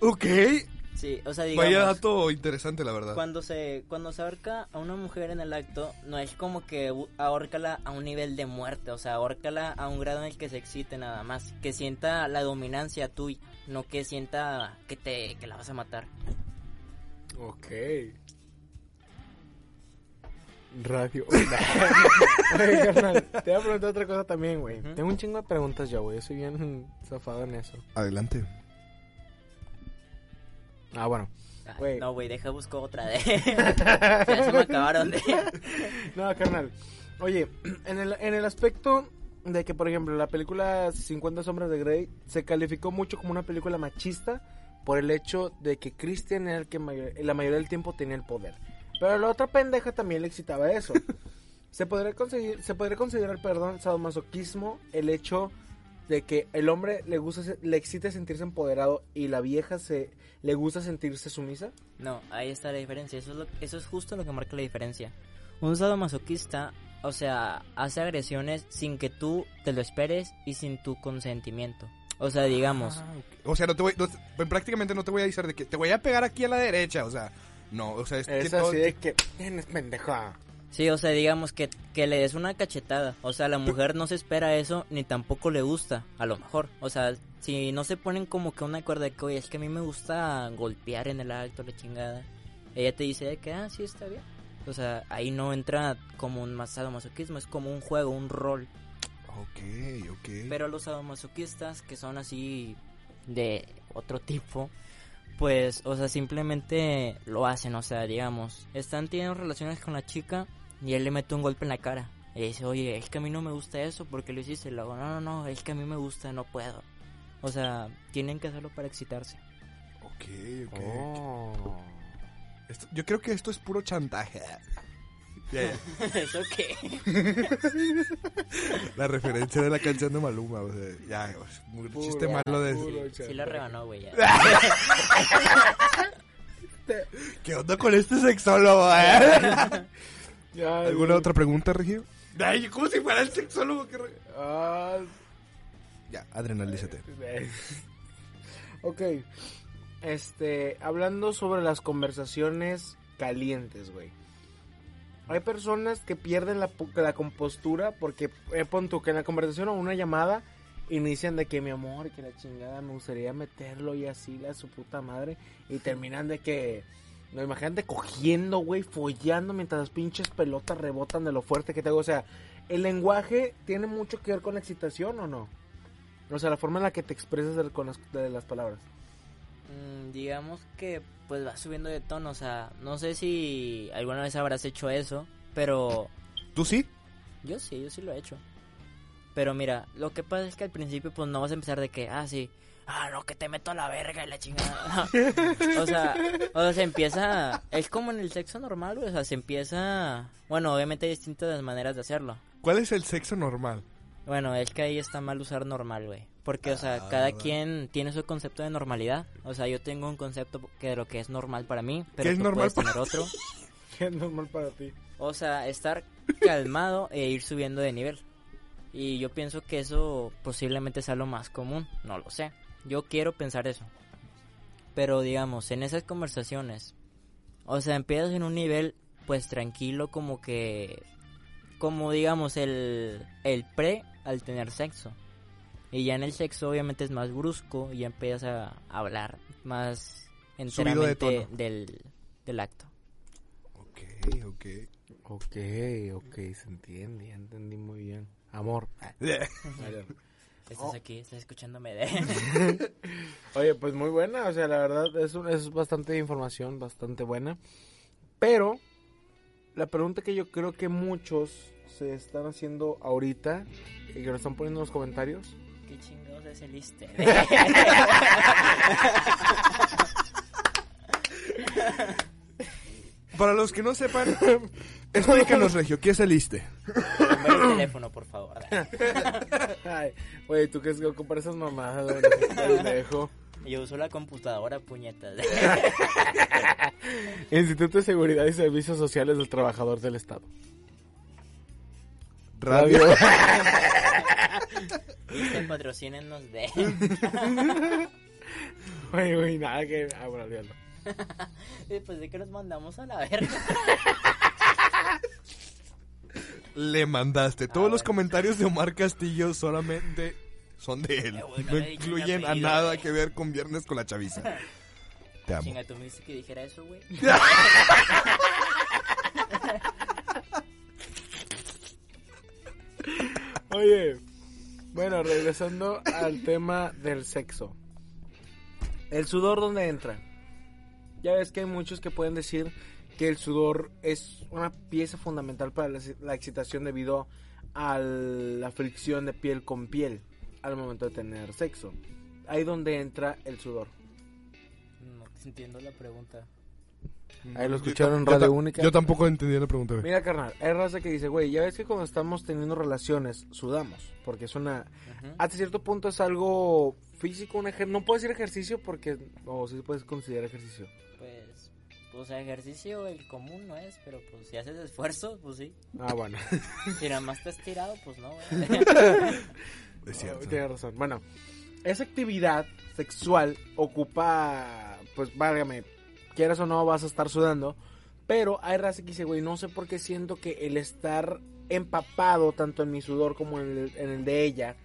Ok. Sí, o sea, digamos... Vaya dato interesante, la verdad. Cuando se, cuando se ahorca a una mujer en el acto, no es como que ahórcala a un nivel de muerte, o sea, ahórcala a un grado en el que se excite nada más, que sienta la dominancia tuya, no que sienta que te que la vas a matar. Ok. Radio. [LAUGHS] [LAUGHS] Oye, carnal, te voy a preguntar otra cosa también, güey. Tengo un chingo de preguntas ya, güey. Yo soy bien zafado en eso. Adelante. Ah, bueno. Ay, Güey. No, güey, deja busco otra de... [LAUGHS] [LAUGHS] ya se me acabaron de... [LAUGHS] No, carnal. Oye, en el, en el aspecto de que, por ejemplo, la película 50 sombras de Grey se calificó mucho como una película machista por el hecho de que Christian era el que mayor- la mayoría del tiempo tenía el poder. Pero a la otra pendeja también le excitaba eso. se podría conseguir, se podría considerar, perdón, sadomasoquismo el hecho de que el hombre le gusta se- le excita sentirse empoderado y la vieja se le gusta sentirse sumisa. No, ahí está la diferencia. Eso es, lo- eso es justo lo que marca la diferencia. Un sadomasoquista, o sea, hace agresiones sin que tú te lo esperes y sin tu consentimiento. O sea, digamos, Ah. O sea, no te voy, no te- pues, prácticamente no te voy a decir de que te voy a pegar aquí a la derecha, o sea, no, o sea, es, que Es todo- así de que tienes pendeja. Sí, o sea, digamos que, que le des una cachetada. O sea, la mujer no se espera eso ni tampoco le gusta, a lo mejor. O sea, si no se ponen como que una cuerda de que, oye, es que a mí me gusta golpear en el alto, la chingada. Ella te dice de que, ah, sí, está bien. O sea, ahí no entra como un sadomasoquismo, es como un juego, un rol. Ok, ok. Pero los sadomasoquistas que son así de otro tipo, pues, o sea, simplemente lo hacen, o sea, digamos, están teniendo relaciones con la chica y él le mete un golpe en la cara. Y dice, oye, es que a mí no me gusta eso, porque lo hiciste? Y luego, no, no, no, es que a mí me gusta, no puedo. O sea, tienen que hacerlo para excitarse. Ok, ok. Oh. Esto- yo creo que esto es puro chantaje. [LAUGHS] Ya, ya. ¿Eso qué? [LAUGHS] La referencia de la canción de Maluma, o sea, ya, muy Puro, chiste malo de... puro Sí lo rebanó, güey, ya. [LAUGHS] ¿Qué onda con este sexólogo, eh? Ya, ¿Alguna güey. otra pregunta, Regio? Ay, como si fuera el sexólogo que... Ah, Ya, adrenalízate. [LAUGHS] ok. Este, hablando sobre las conversaciones calientes, güey. Hay personas que pierden la, pu- la compostura porque, eh, pon tú, que en la conversación o una llamada inician de que mi amor, que la chingada, me gustaría meterlo y así, la su puta madre. Y terminan de que, no, imagínate cogiendo, güey, follando mientras las pinches pelotas rebotan de lo fuerte que tengo. O sea, ¿el lenguaje tiene mucho que ver con la excitación o no? O sea, la forma en la que te expresas de- con las, de las palabras. Mm, digamos que pues va subiendo de tono, o sea, no sé si alguna vez habrás hecho eso, pero ¿Tú sí? yo sí, yo sí lo he hecho. Pero mira, lo que pasa es que al principio pues no vas a empezar de que, ah, sí, ah, no, que te meto a la verga y la chingada. [LAUGHS] o sea, o sea, se empieza, es como en el sexo normal, güey, o sea, se empieza, bueno, obviamente hay distintas maneras de hacerlo. ¿Cuál es el sexo normal? Bueno, es que ahí está mal usar normal, güey. Porque, o sea, Ah, cada ¿verdad? quien tiene su concepto de normalidad. O sea, yo tengo un concepto que de lo que es normal para mí, pero ¿Qué es tú normal puedes para tener otro. [LAUGHS] ¿Qué es normal para ti? O sea, estar calmado e ir subiendo de nivel. Y yo pienso que eso posiblemente sea lo más común, no lo sé. Yo quiero pensar eso. Pero digamos, en esas conversaciones, o sea, empiezas en un nivel pues tranquilo como que como digamos el el pre al tener sexo. Y ya en el sexo obviamente es más brusco y ya empiezas a hablar más de enteramente tono. del, del acto. Ok, ok. Ok, ok, se entiende, ya entendí muy bien. Amor. [LAUGHS] Estás Oh. aquí, estás escuchándome de... [LAUGHS] Oye, pues muy buena, o sea, la verdad es, un- es bastante información, bastante buena. Pero la pregunta que yo creo que muchos se están haciendo ahorita y que lo están poniendo en los comentarios ¿Qué chingados es el ISTE? [LAUGHS] [LAUGHS] Para los que no sepan, [LAUGHS] explícanos, Regio, ¿qué es el ISTE? Número de teléfono, por favor. [LAUGHS] Ay, güey, tú que es que comprar esas mamadas, pendejo. Yo uso la computadora, puñetas. [LAUGHS] Instituto de Seguridad y Servicios Sociales del Trabajador del Estado. Radio. ISTE, patrocínenos de... Güey, güey, nada que... Ah, bueno, olvídalo. Después de que nos mandamos a la verga. Le mandaste. Todos los comentarios de Omar Castillo solamente son de él. No incluyen a nada que ver con Viernes con la Chaviza. [LAUGHS] Te amo. Chinga, tú me que dijera eso, güey. [LAUGHS] Oye, bueno, regresando al tema del sexo. ¿El sudor dónde entra? Ya ves que hay muchos que pueden decir que el sudor es una pieza fundamental para la, la excitación debido a la fricción de piel con piel al momento de tener sexo. Ahí donde entra el sudor. No entiendo la pregunta. Ahí lo escucharon en Yo Radio Única. Yo tampoco entendí la pregunta, güey. Mira, carnal, hay raza que dice, güey, ya ves que cuando estamos teniendo relaciones, sudamos. Porque es una... Hasta cierto punto es algo físico, un ejer... no puedo decir ejercicio porque... O sí se puede considerar ejercicio. Pues, pues ejercicio el común no es, pero pues si haces esfuerzo, pues sí. Ah, bueno. [LAUGHS] Si nada más estás tirado, pues no. güey. [LAUGHS] Es cierto. Tienes razón. Bueno, esa actividad sexual ocupa, pues válgame, quieras o no vas a estar sudando, pero hay raza que dice, güey, no sé por qué siento que el estar empapado tanto en mi sudor como en el, en el de ella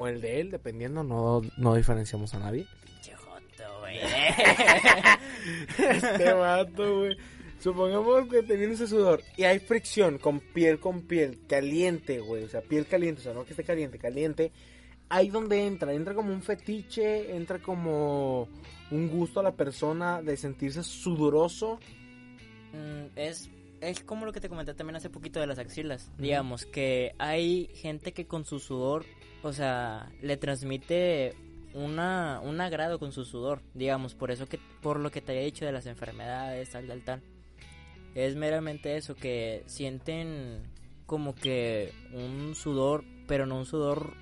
o el de él, dependiendo, no, no diferenciamos a nadie. Pinche joto, güey. [LAUGHS] Este vato, güey. Supongamos que teniendo ese sudor y hay fricción con piel con piel, caliente, güey. O sea, piel caliente, o sea, no que esté caliente, caliente. Ahí donde entra, entra como un fetiche, entra como un gusto a la persona de sentirse sudoroso. Mm, es, es como lo que te comenté también hace poquito de las axilas. Digamos que hay gente que con su sudor, o sea, le transmite una, un agrado con su sudor. Digamos, por eso que, por lo que te había dicho de las enfermedades, tal, tal, tal. Es meramente eso, que sienten como que un sudor, pero no un sudor,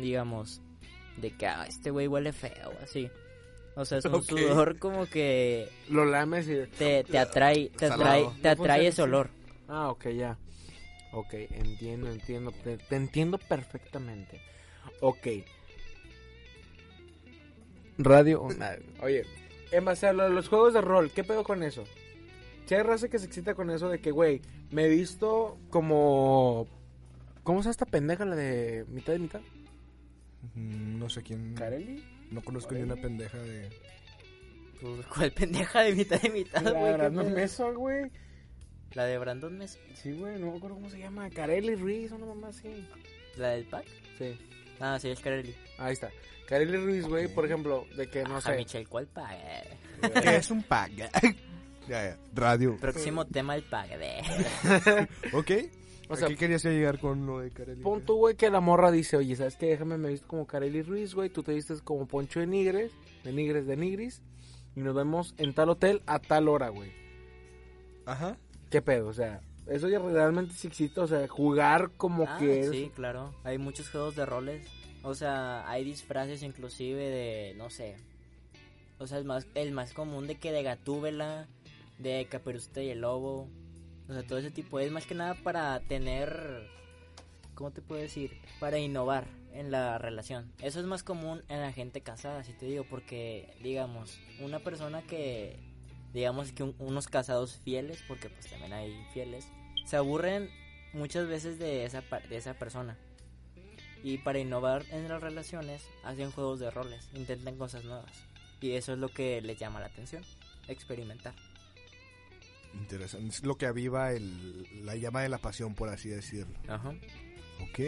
digamos, de que ah, este güey huele feo, así. O sea, es [LAUGHS] un sudor como que Lo lames y... te, te atrae, te atrae, te atrae ese olor. Ah, ok, ya. Ok, entiendo, entiendo. Te, te entiendo perfectamente. Ok. Radio. Oye, en base a lo de los juegos de rol, ¿qué pedo con eso? Si hay raza que se excita con eso de que, güey, me he visto como. ¿Cómo se llama esta pendeja, la de mitad de mitad? Mm, No sé quién. ¿Carelli? No conozco ni una pendeja de. Pues, ¿Cuál pendeja de mitad de mitad, La güey? de ¿Qué Brandon? Mesa, güey. La de Brandon Mesa. Sí, güey, no me acuerdo cómo se llama. Carelli Ruiz, una mamá así. ¿La del pack? Sí, Ah, sí, es Carelli. ahí está. Carelli Ruiz, güey, por ejemplo, de que no Ah, sé. Michelle, ¿cuál pack? ¿Qué [LAUGHS] es un [LAUGHS] ya. Radio. Próximo tema, el. De... [LAUGHS] Ok. O ¿A sea, qué querías llegar con lo de Carelli? Pon tú, güey, que la morra dice, oye, ¿sabes qué? Déjame, me visto como Carelli Ruiz, güey. Tú te vistes como Poncho de Nigres, de Nigres de Nigris. Y nos vemos en tal hotel a tal hora, güey. Ajá. ¿Qué pedo? O sea, eso ya realmente sí existe. O sea, jugar como Ah, que es... sí, claro. Hay muchos juegos de roles. O sea, hay disfraces inclusive de, no sé. O sea, el más, el más común de que de Gatúbela, de Caperucita y el Lobo. O sea, todo ese tipo. Es más que nada para tener, ¿cómo te puedo decir? Para innovar en la relación. Eso es más común en la gente casada, si te digo, porque, digamos, una persona que, digamos que un- unos casados fieles, porque pues también hay infieles, se aburren muchas veces de esa, de esa persona. Y para innovar en las relaciones, hacen juegos de roles, intentan cosas nuevas. Y eso es lo que les llama la atención, experimentar. Interesante. Es lo que aviva el, la llama de la pasión, por así decirlo. Ajá. Ok.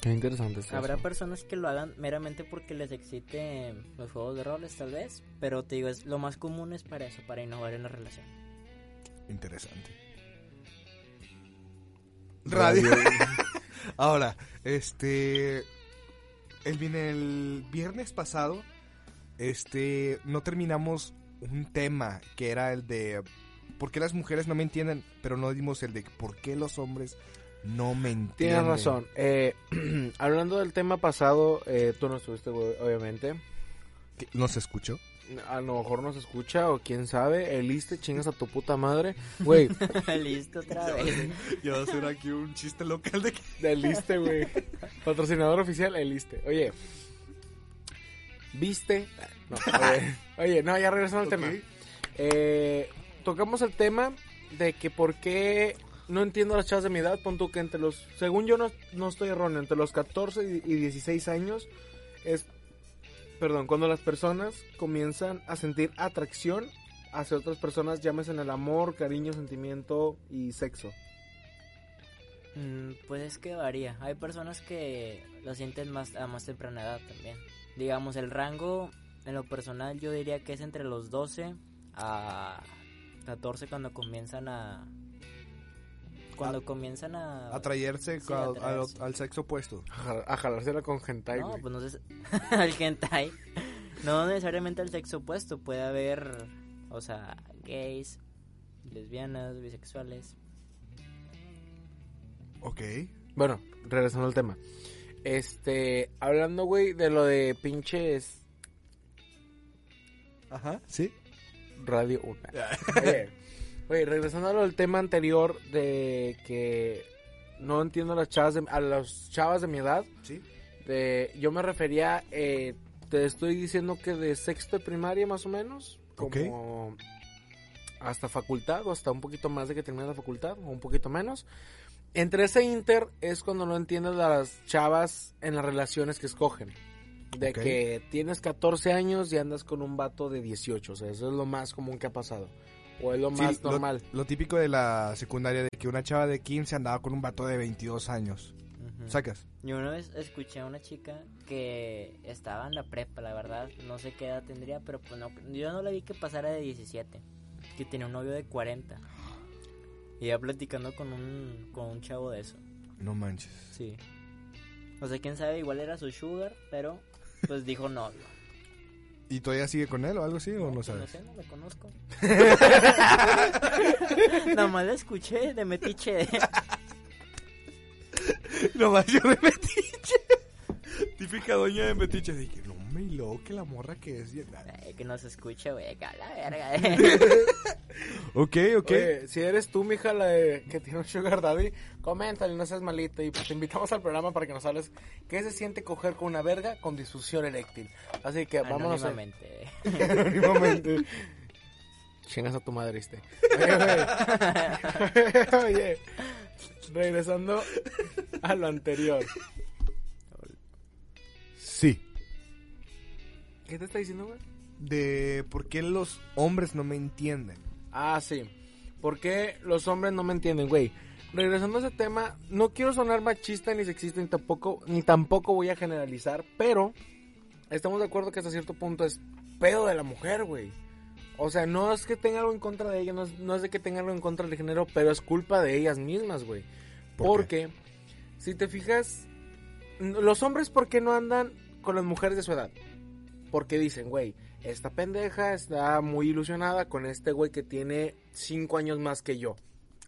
Qué interesante es Habrá personas que lo hagan meramente porque les excite los juegos de roles, tal vez. Pero te digo, es, lo más común es para eso, para innovar en la relación. Interesante. Radio. [LAUGHS] Ahora, este. El, el viernes pasado, este, no terminamos un tema que era el de por qué las mujeres no me entienden, pero no dimos el de por qué los hombres no me. Tienes razón. Eh, [CLEARS THROAT] hablando del tema pasado, eh, tú no estuviste, güey, obviamente. ¿No se escuchó? A lo mejor no se escucha o quién sabe. El liste, chingas a tu puta madre. Güey, [LAUGHS] Listo otra vez. Ya va a ser aquí un chiste local de que... del liste, güey. Patrocinador oficial, el liste. Oye, ¿viste? No, oye, [LAUGHS] oye, no, ya regresando al tema. Eh, tocamos el tema de que por qué no entiendo las chavas de mi edad. Pon tú que entre los, según yo no, no estoy erróneo, entre los 14 y y 16 años es, perdón, cuando las personas comienzan a sentir atracción hacia otras personas, llámese en el amor, cariño, sentimiento y sexo. Mm, Pues es que varía. Hay personas que lo sienten más a más temprana edad también. Digamos, el rango en lo personal yo diría que es entre los 12 a 14 cuando comienzan a... Cuando comienzan a... Atraerse Sí, al, al- al sexo opuesto. A, jal- a jalársela con hentai, No, güey. pues no sé. [LAUGHS] el hentai. No necesariamente el sexo opuesto. Puede haber, o sea, gays, lesbianas, bisexuales. Ok. Bueno, regresando al tema. Este, hablando, güey, de lo de pinches Ajá, sí. Radio 1. [LAUGHS] Oye, regresando a lo del tema anterior de que no entiendo a las chavas de, a las chavas de mi edad, Sí. de, yo me refería, eh, te estoy diciendo que de sexto de primaria más o menos, como hasta facultad o hasta un poquito más de que termine la facultad o un poquito menos. Entre ese inter es cuando no entiendes a las chavas en las relaciones que escogen. De que tienes 14 años y andas con un vato de 18. O sea, eso es lo más común que ha pasado. O es lo más normal. Lo, típico de la secundaria de que una chava de 15 andaba con un vato de 22 años. ¿Sacas? Yo una vez escuché a una chica que estaba en la prepa, la verdad, no sé qué edad tendría, pero pues no, yo no la vi que pasara de 17, que tenía un novio de 40. Y iba platicando con un, con un chavo de eso, No manches. sí. O sea, quién sabe, igual era su sugar, pero pues dijo novio. ¿Y todavía sigue con él o algo así o no pues, sabes? sé, no lo conozco. [LAUGHS] Nada más la escuché de metiche. No más yo de metiche. Típica doña de metiche. Dije, no luego que la morra que es. Ay, que no se escucha, güey, acá la verga. [LAUGHS] Ok, ok. Oye, si eres tú, mija, la de que tiene un sugar daddy, coméntale, no seas malita. Y te invitamos al programa para que nos hables qué se siente coger con una verga con disfunción eréctil. Así que vámonos. a- Anónimamente. Anónimamente. [LAUGHS] Chingas a tu madre, este. Oye, [LAUGHS] güey. Oye, regresando a lo anterior. Sí. ¿Qué te está diciendo, güey? De por qué los hombres no me entienden. Ah, sí. ¿Por qué los hombres no me entienden, güey? Regresando a ese tema, no quiero sonar machista ni sexista ni tampoco, ni tampoco voy a generalizar, pero estamos de acuerdo que hasta cierto punto es pedo de la mujer, güey. O sea, no es que tenga algo en contra de ella, no es, no es de que tenga algo en contra del género, pero es culpa de ellas mismas, güey. ¿Por Porque, si te fijas, los hombres, ¿por qué no andan con las mujeres de su edad? Porque dicen, güey, esta pendeja está muy ilusionada con este güey que tiene cinco años más que yo.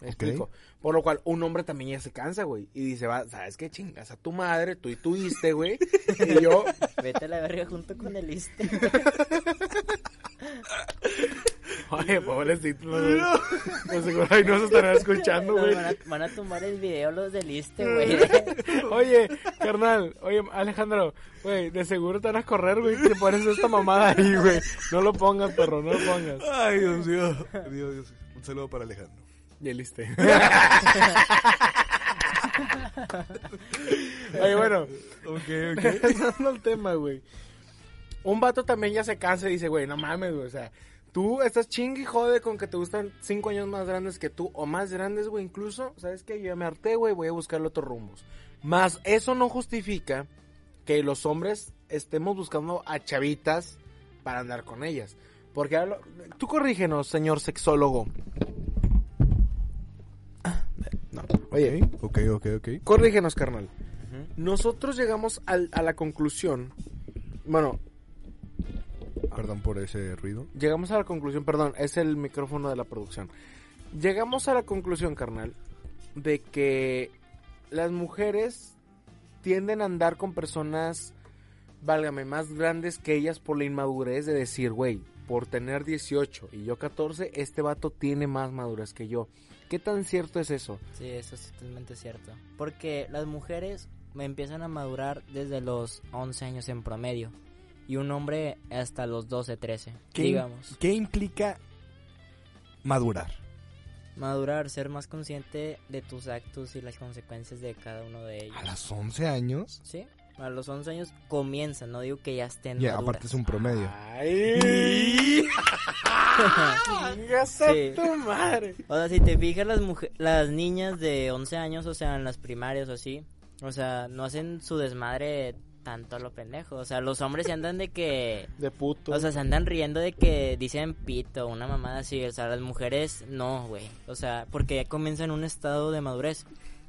¿Me Ok. explico? Por lo cual, un hombre también ya se cansa, güey. Y dice, va, ¿sabes qué chingas? A tu madre, tú y tú diste, güey. y yo, Vete a la verga junto con el liste. [LAUGHS] oye, [LAUGHS] pobrecito. No, no, seguro ahí no se estarán escuchando, Nos güey. van, a, van a tumbar el video los del liste, güey. [LAUGHS] Oye, carnal, oye, Alejandro, güey, de seguro te van a correr, güey, te pones esta mamada ahí, güey. No lo pongas, perro, no lo pongas. Ay, Dios mío. Dios, Dios. Un saludo para Alejandro. Ya liste. [LAUGHS] Oye, bueno, Ok, ok. regresando al tema, güey. Un vato también ya se cansa y dice, güey, no mames, güey, o sea, tú estás chingue y jode con que te gustan cinco años más grandes que tú, o más grandes, güey, incluso, ¿sabes qué? Yo ya me harté, güey, voy a buscar otros rumbos. Más, eso no justifica que los hombres estemos buscando a chavitas para andar con ellas. Porque, hablo- tú corrígenos, señor sexólogo. Ah, No, oye, Ok, ok, ok. corrígenos, carnal. Nosotros llegamos al- a la conclusión, bueno, Perdón por ese ruido. llegamos a la conclusión, perdón, es el micrófono de la producción. Llegamos a la conclusión, carnal, de que las mujeres tienden a andar con personas, válgame, más grandes que ellas por la inmadurez de decir, güey, por tener 18 y yo 14, este vato tiene más madurez que yo. ¿Qué tan cierto es eso? Sí, eso es totalmente cierto. Porque las mujeres me empiezan a madurar desde los 11 años en promedio. Y un hombre hasta los 12, 13. ¿Qué, Digamos. ¿Qué implica madurar? Madurar, ser más consciente de tus actos y las consecuencias de cada uno de ellos. ¿A los 11 años? Sí, a los 11 años comienzan, no digo que ya estén Ya, maduras. aparte es un promedio. ¡Ay! [LAUGHS] ¡Chingas a Sí. tu madre! O sea, si te fijas, las, mujer- las niñas de 11 años, o sea, en las primarias o así, o sea, no hacen su desmadre tanto a lo pendejo. O sea, los hombres se andan de que... [LAUGHS] De puto. O sea, se andan riendo de que dicen pito, una mamada así. O sea, las mujeres no, güey. O sea, porque ya comienzan un estado de madurez.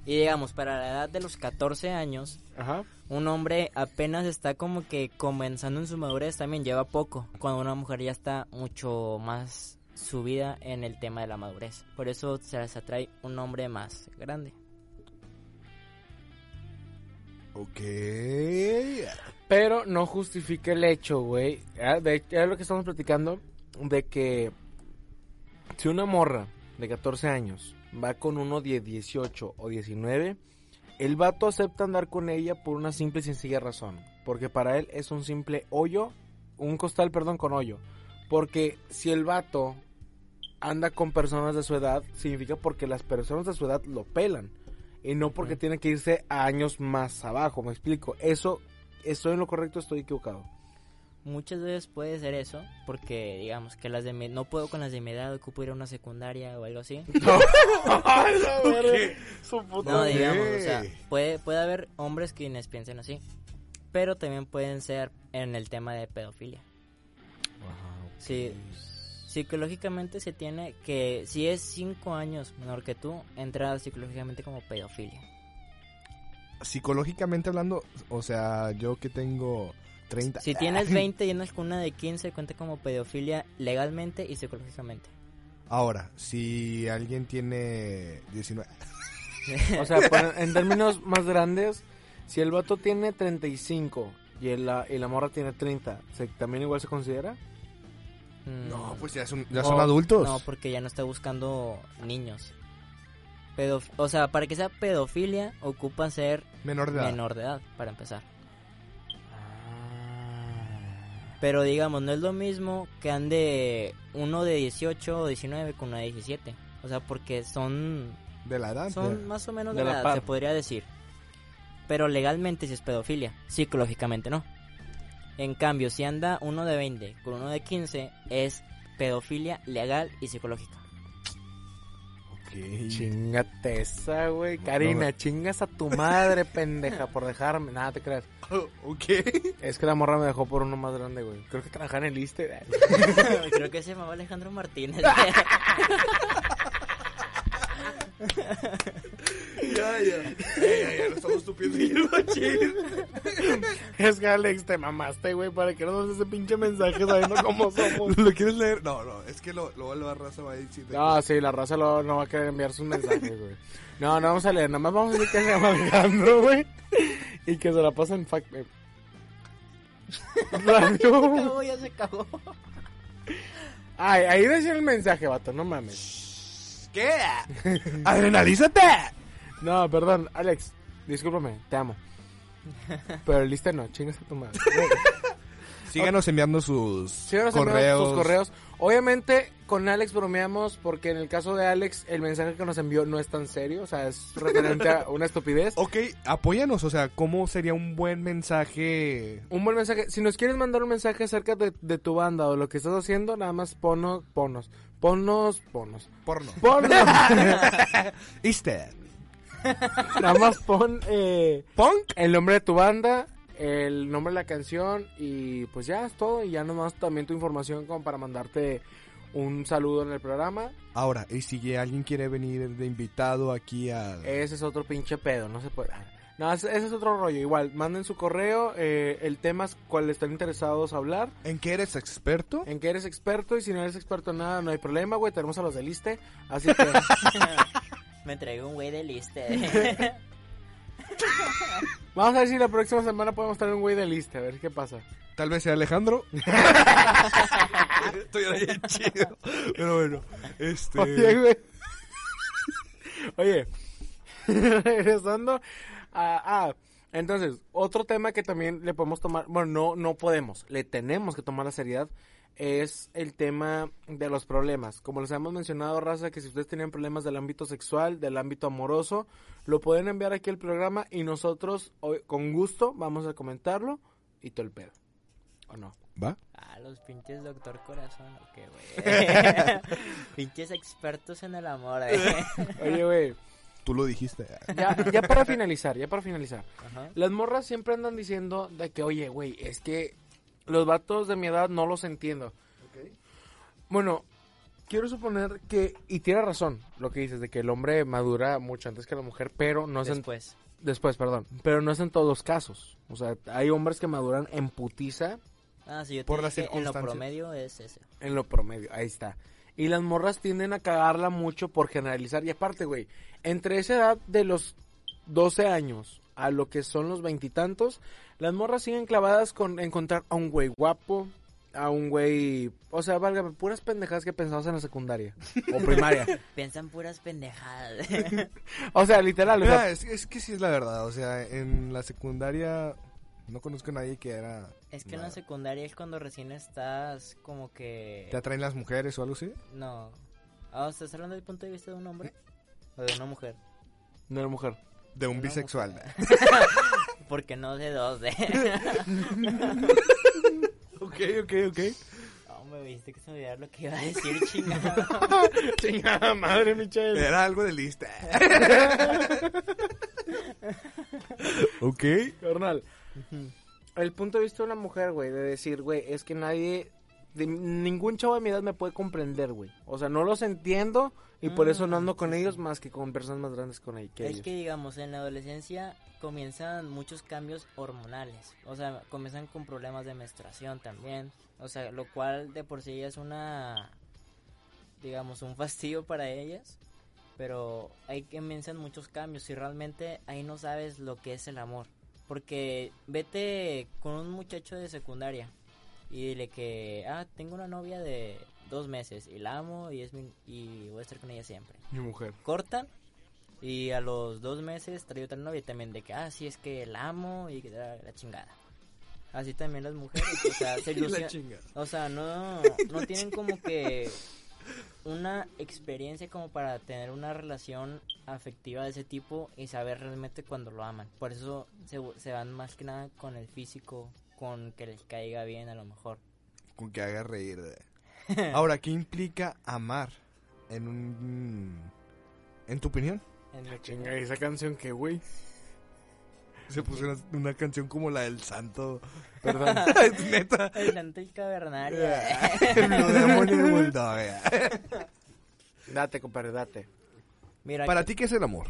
Y digamos, para la edad de los 14 años, Ajá. un hombre apenas está como que comenzando en su madurez, también lleva poco. Cuando una mujer ya está mucho más subida en el tema de la madurez. Por eso se les atrae un hombre más grande. Ok. Pero no justifica el hecho, güey. ah, es lo que estamos platicando. De que si una morra de 14 años va con uno de 18 o 19, el vato acepta andar con ella por una simple y sencilla razón. Porque para él es un simple hoyo, un costal, perdón, con hoyo. Porque si el vato anda con personas de su edad, significa porque las personas de su edad lo pelan. Y no porque tiene que irse a años más abajo, me explico. Eso, ¿estoy en lo correcto estoy equivocado? Muchas veces puede ser eso, porque digamos que las de mi- no puedo con las de mi edad, ocupo ir a una secundaria o algo así. [LAUGHS] [LAUGHS] No, digamos, o sea, puede, puede haber hombres quienes piensen así, pero también pueden ser en el tema de pedofilia. Sí, psicológicamente se tiene que, si es 5 años menor que tú, entra psicológicamente como pedofilia. Psicológicamente hablando, o sea, yo que tengo 30. Si tienes [LAUGHS] 20 y andas con una de 15, cuenta como pedofilia legalmente y psicológicamente. Ahora, si alguien tiene 19. O sea, en términos más grandes, si el vato tiene 35 y, el, la, y la morra tiene 30, ¿se, ¿también igual se considera? Mm, No, pues ya son, ya No, son adultos. No, porque ya no está buscando niños. Pedof- o sea, para que sea pedofilia, ocupan ser Menor de edad. menor de edad, para empezar. Pero digamos, no es lo mismo que ande uno de 18 o 19 con una de 17. O sea, porque son, De la edad. son más o menos De de la la edad, par. se podría decir. Pero legalmente sí es pedofilia, psicológicamente no. En cambio, si anda uno de 20 con uno de 15, es pedofilia legal y psicológica. Ok. Chingate esa, güey. Karina, chingas a tu madre, pendeja, por dejarme. Nada, te creas. [LAUGHS] ok. Es que la morra me dejó por uno más grande, güey. Creo que trabajaba en el ISTE. [LAUGHS] Creo que se llamaba Alejandro Martínez. [LAUGHS] ya, ya. ya, ya, lo estamos tupiendo [LAUGHS] es que Alex, te mamaste, güey, para que no nos des ese pinche mensaje sabiendo cómo somos. ¿Lo quieres leer? No, no, es que lo, luego la raza va a decir. de No, sí, la raza lo- no va a querer enviar sus mensajes, güey. No, no vamos a leer, nada más vamos a decir que se llama Alejandro, güey. Y que se la pasa en fact. eh. [LAUGHS] Radio. No, ya se acabó. Ay, ahí decía el mensaje, vato, no mames. ¿Qué? ¡Adrenalízate! No, perdón, Alex, discúlpame, te amo. [LAUGHS] Pero el lista no, chingas a tu madre. [LAUGHS] Síganos enviando sus Síganos correos. enviando sus correos. Obviamente, con Alex bromeamos porque en el caso de Alex, el mensaje que nos envió no es tan serio, o sea, es [LAUGHS] referente a una estupidez. Ok, apóyanos, o sea, ¿cómo sería un buen mensaje? Un buen mensaje. Si nos quieres mandar un mensaje acerca de, de tu banda o lo que estás haciendo, nada más ponos, ponos. Ponos, ponos. Porno. Ponos. ¿Iste? [LAUGHS] nada más pon eh, ¿Punk? el nombre de tu banda, el nombre de la canción y pues ya es todo. Y ya nomás también tu información como para mandarte un saludo en el programa. Ahora, y si alguien quiere venir de invitado aquí a... Ese es otro pinche pedo, no se puede. No, ese ese es otro rollo. Igual, manden su correo, eh, el tema es cuál están interesados a hablar, ¿En qué eres experto? en qué eres experto y si no eres experto en nada, no hay problema, güey. Tenemos a los de Liste. Así [LAUGHS] que, Me traigo un güey de liste. [LAUGHS] vamos a ver si la próxima semana podemos traer un güey de Liste, a ver qué pasa. Tal vez sea Alejandro. [LAUGHS] Estoy ahí chido. Pero bueno, este. Oye, güey. Oye, [LAUGHS] regresando a... Ah, entonces, otro tema que también le podemos tomar, bueno, no, no podemos, le tenemos que tomar la seriedad, es el tema de los problemas. Como les hemos mencionado, Raza, que si ustedes tienen problemas del ámbito sexual, del ámbito amoroso, lo pueden enviar aquí al programa y nosotros, hoy, con gusto, vamos a comentarlo y todo el pedo. ¿O no? ¿Va? Ah, los pinches doctor corazón, ¿o qué, güey? [LAUGHS] [LAUGHS] pinches expertos en el amor, eh. [LAUGHS] Oye, güey, Tú lo dijiste. ya, ya para finalizar, ya para finalizar. Ajá. Las morras siempre andan diciendo de que, oye, güey, es que los vatos de mi edad no los entiendo. Bueno, quiero suponer que, y tiene razón lo que dices, de que el hombre madura mucho antes que la mujer, pero no es en, Después. después, perdón, pero no es en todos los casos. O sea, hay hombres que maduran en putiza Ah, sí, yo te Por las dije, en lo promedio es ese. en lo promedio, ahí está. Y las morras tienden a cagarla mucho por generalizar. Y aparte, güey, entre esa edad de los 12 años a lo que son los veintitantos, las morras siguen clavadas con encontrar a un güey guapo, a un güey... O sea, válgame, puras pendejadas que pensabas en la secundaria o [LAUGHS] primaria. Piensan puras pendejadas. [LAUGHS] o sea, literal, o sea, Mira, es, es que sí es la verdad. O sea, en la secundaria no conozco a nadie que era. es que en la secundaria es cuando recién estás como que... ¿Te atraen las mujeres o algo así? No. Ah, ¿estás hablando del punto de vista de un hombre? ¿O de una mujer? no era mujer. De un Una bisexual. [LAUGHS] Porque no de dos, de... [LAUGHS] ok, ok, ok. No, me viste que se me olvidara lo que iba a decir, chingado. [LAUGHS] Chingada madre, Michelle. Era algo de lista. [LAUGHS] ok. Carnal. El punto de vista de una mujer, güey, de decir, güey, es que nadie, de- ningún chavo de mi edad me puede comprender, güey. O sea, no los entiendo y por eso no ando con ellos más que con personas más grandes con ellos. Es que digamos, en la adolescencia comienzan muchos cambios hormonales. O sea, comienzan con problemas de menstruación también. O sea, lo cual de por sí es una, digamos, un [LAUGHS] fastidio para ellas. Pero ahí comienzan muchos cambios y realmente ahí no sabes lo que es el amor. Porque vete con un muchacho de secundaria y dile que, ah, tengo una novia de dos meses y la amo y, es mi- y voy a estar con ella siempre Mi mujer. cortan y a los dos meses trae otra novia también de que, ah, sí, es que la amo y que la, la chingada. Así también las mujeres, o sea, [LAUGHS] se ilusionan. O sea, no, no tienen como que una experiencia como para tener una relación afectiva de ese tipo y saber realmente cuando lo aman. Por eso se, se van más que nada con el físico, con que les caiga bien a lo mejor. Con que haga reír. de- [LAUGHS] Ahora, ¿qué implica amar en un... En tu opinión? En mi Chinga, opinión. esa canción que, güey. Se puso una, una canción como la del santo. Perdón. [LAUGHS] [LAUGHS] Neta. El santo y cavernario. Blue Demon y el Bulldog. date, compadre, date. Mira, Para ti, ¿qué es el amor?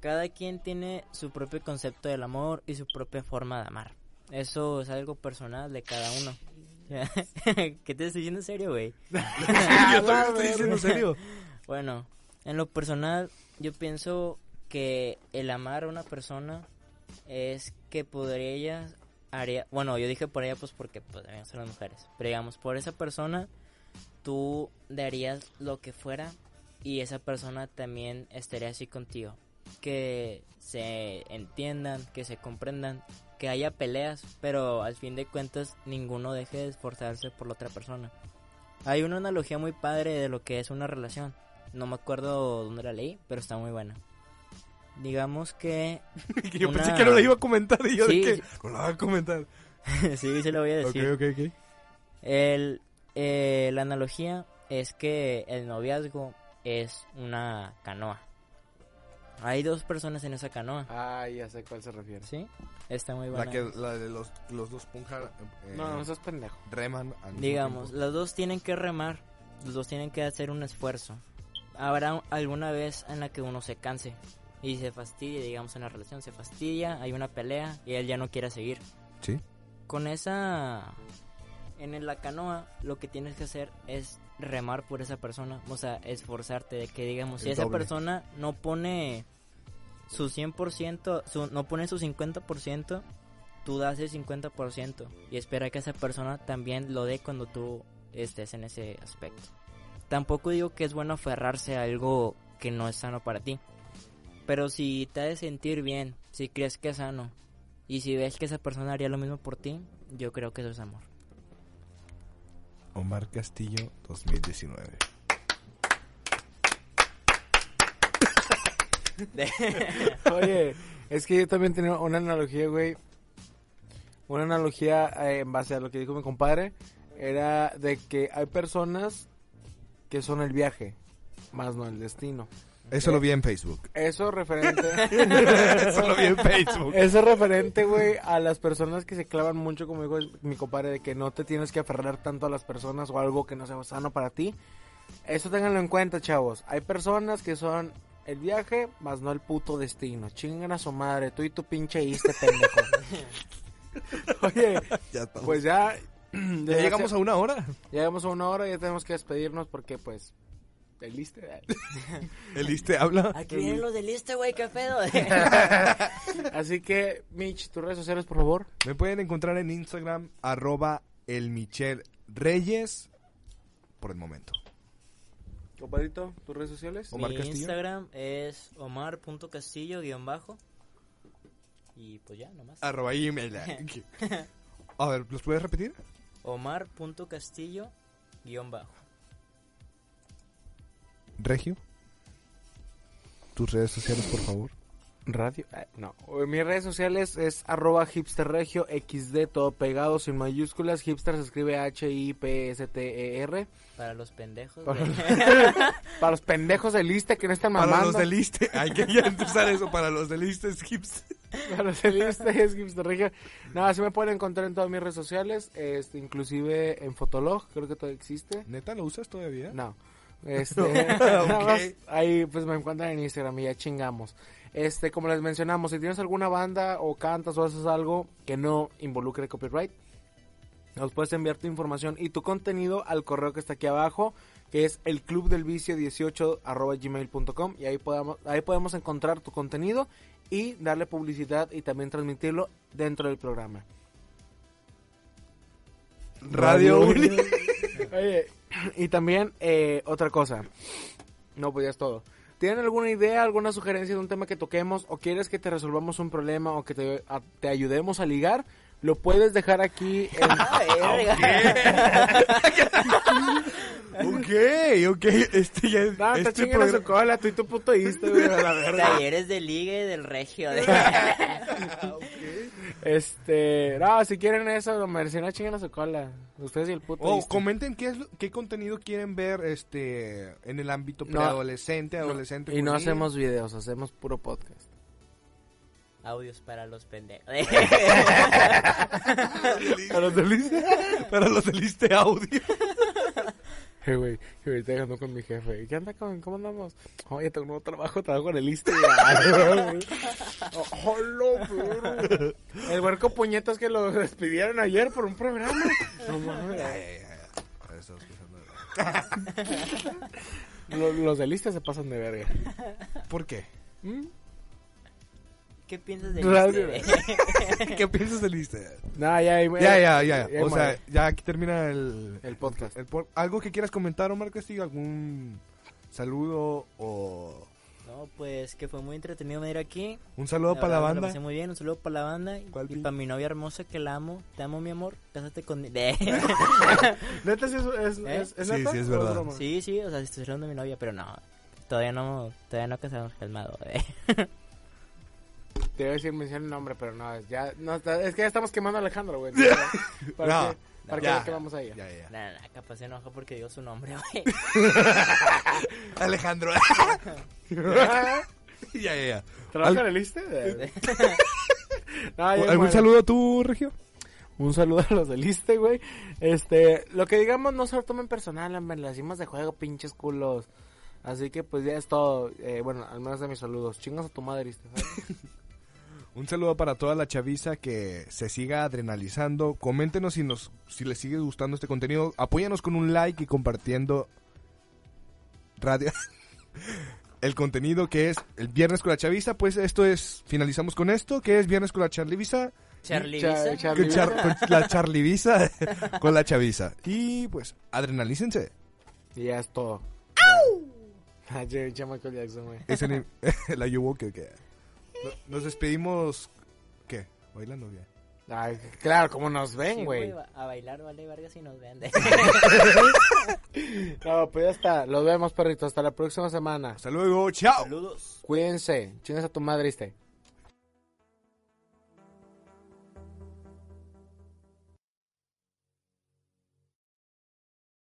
Cada quien tiene su propio concepto del amor y su propia forma de amar. Eso es algo personal de cada uno. [LAUGHS] ¿Qué te estoy diciendo en serio, güey? [LAUGHS] Yo también estoy [LAUGHS] diciendo en serio. Bueno, en lo personal, yo pienso que el amar a una persona es que por ella haría, bueno, yo dije por ella pues porque pues deben ser las mujeres, pero digamos, por esa persona tú darías lo que fuera y esa persona también estaría así contigo. Que se entiendan, que se comprendan, que haya peleas, pero al fin de cuentas ninguno deje de esforzarse por la otra persona. Hay una analogía muy padre de lo que es una relación. No me acuerdo dónde la leí, pero está muy buena. Digamos que... [LAUGHS] Yo Una- pensé que no la iba a comentar y yo Sí, de sí. que no [LAUGHS] la voy a comentar. sí, se lo voy a Ok, decir. ok, ok. El, eh, la analogía es que el noviazgo es una canoa. Hay dos personas en esa canoa. Ah, ya sé cuál se refiere. ¿Sí? Está muy buena. La, que, la de los, los dos punja, eh, No, no seas pendejo. reman al Digamos, los dos tienen que remar, los dos tienen que hacer un esfuerzo. Habrá alguna vez en la que uno se canse y se fastidia, digamos, en la relación, se fastidia, hay una pelea y él ya no quiere seguir. Sí. Con esa... En la canoa lo que tienes que hacer es remar por esa persona, o sea, esforzarte de que digamos, si esa persona no pone su 100%, su, no pone su 50%, tú das el 50% y espera que esa persona también lo dé cuando tú estés en ese aspecto. Tampoco digo que es bueno aferrarse a algo que no es sano para ti, pero si te hace sentir bien, si crees que es sano y si ves que esa persona haría lo mismo por ti, yo creo que eso es amor. Omar Castillo 2019. [LAUGHS] Oye, es que yo también tenía una analogía, güey. Una analogía eh, en base a lo que dijo mi compadre. Era de que hay personas que son el viaje, más no el destino. Eso lo vi en Facebook. Eso referente. [LAUGHS] Eso lo vi en Facebook. Eso referente, güey, a las personas que se clavan mucho, como dijo mi compadre, de que no te tienes que aferrar tanto a las personas o algo que no sea sano para ti. Eso ténganlo en cuenta, chavos. Hay personas que son el viaje, más no el puto destino. Chingan a su madre, tú y tu pinche iste, pendejo. [LAUGHS] Oye, Ya estamos. pues ya... [CLEARS THROAT] ya llegamos a una hora. Ya llegamos a una hora y ya tenemos que despedirnos porque, pues, el iste... [LAUGHS] El Iste habla. Aquí vienen los del este, güey, qué pedo. [LAUGHS] Así que, Mitch, tus redes sociales, por favor. Me pueden encontrar en Instagram, arroba el Michel Reyes, por el momento. Compadrito, tus redes sociales. Omar Mi Castillo. Instagram es omar.castillo guion bajo. Y pues ya, nomás. Arroba email. [LAUGHS] A ver, ¿los puedes repetir? Omar.castillo guion bajo. Regio. Tus redes sociales, por favor. Radio. eh, no. Mis redes sociales es arroba hipsterregio xd, todo pegado, sin mayúsculas. Hipster se escribe H-I-P-S-T-E-R. Para los pendejos. Para, para los pendejos del liste que no están Para mamando. los del Iste. Hay que ya empezar eso. Para los del Iste es Hips. Para los del liste es hipsterregio. Nada, así me pueden encontrar en todas mis redes sociales. Este, inclusive en Fotolog, creo que todavía existe. ¿Neta lo usas todavía? No. Este, [LAUGHS] nada Ok. más, ahí pues me encuentran en Instagram y ya chingamos. Este, como les mencionamos, si tienes alguna banda o cantas o haces algo que no involucre copyright, nos puedes enviar tu información y tu contenido al correo que está aquí abajo, que es el club del vicio 18 gmail.com y ahí podemos, ahí podemos encontrar tu contenido y darle publicidad y también transmitirlo dentro del programa. Radio Uni. Oye, [CLEARS THROAT] y también eh, otra cosa. No, pues ya es todo. ¿Tienen alguna idea, alguna sugerencia de un tema que toquemos o quieres que te resolvamos un problema o que te, a- te ayudemos a ligar? Lo puedes dejar aquí en... [LAUGHS] [LAUGHS] Ok, ok. Este ya es. No, te este su cola, tú y tu puto iste, güey, la [LAUGHS] verga. Talleres de ligue del regio. de- Este, no, si quieren eso, lo merecen a chingan a su cola. Ustedes y el puto O iste. comenten qué, es, lo- qué contenido quieren ver este en el ámbito No. preadolescente, adolescente. Y no hacemos videos, hacemos puro podcast. Audios para los pendejos. ¿A los del iste? Para los del Iste Audio. Güey, que ahorita llegando con mi jefe. ¿Qué anda, con? ¿Cómo andamos? Oye, tengo un nuevo trabajo, trabajo en el ISTE. ¡Hola, perro! El huerco puñetas que lo despidieron ayer por un programa. No mames. [LAUGHS] Los, los del ISTE se pasan de verga. ¿Por qué? ¿Mm? ¿Qué piensas de Radio. ¿Qué piensas del Iste? [LAUGHS] No, ya, ya, Ya, ya, ya. ya O sea, ya aquí termina el, el podcast. el ¿Algo que quieras comentar, Omar Castillo? ¿Algún saludo o No, pues que fue muy entretenido venir aquí. un saludo para la me banda? pasé muy bien, un saludo para la banda. ¿Cuál Y para mi novia hermosa que la amo. Te amo, mi amor. Cásate con... [LAUGHS] [LAUGHS] ¿Neta sí es, es, ¿Eh? es, es Sí, neta? sí, es ¿O verdad. sí, sí, o sea, estoy hablando de mi novia, pero no. Todavía no, todavía no casamos calmado. Eh. Te iba a decir mención el nombre, pero no, es- ya, no, está- es que ya estamos quemando a Alejandro, güey. [LAUGHS] ¿Para No, qué, para ya. qué que vamos a ella? Ya, ya. Nada, nada, capaz se enoja porque digo su nombre, [LAUGHS] güey. [LAUGHS] Alejandro. ya, ya, ya. ¿Trabaja Al- en el ISTE? No, ya ¿Algún muere. saludo a tu Regio? Un saludo a los del ISTE, güey. Este, lo que digamos no se lo tomen personal, hombre, lo decimos de juego, pinches culos. Así que pues ya es todo. Eh, bueno, al menos de mis saludos. Chingas a tu madre, ¿viste? Un saludo para toda la chaviza que se siga adrenalizando. Coméntenos si nos si les sigue gustando este contenido. Apóyanos con un like y compartiendo radio [LAUGHS] el contenido que es el viernes con la chaviza. Pues esto es finalizamos con esto, que es viernes con la chaviza. Charlivisa. Char- Con, char- con la [LAUGHS] charliviza [LAUGHS] con la chaviza. Y pues adrenalícense. Y ya es todo. Ah, che, chamaco Jackson, güey. Es la yugo que, nos despedimos ¿qué? ¿Bailando bien? Ay, claro, como nos ven, güey. a bailar vale verga si nos ven. [LAUGHS] no, pues ya está. Los vemos, perritos. Hasta la próxima semana. Hasta luego, chao. Saludos. Cuídense. Chingas a tu madre, ¿viste?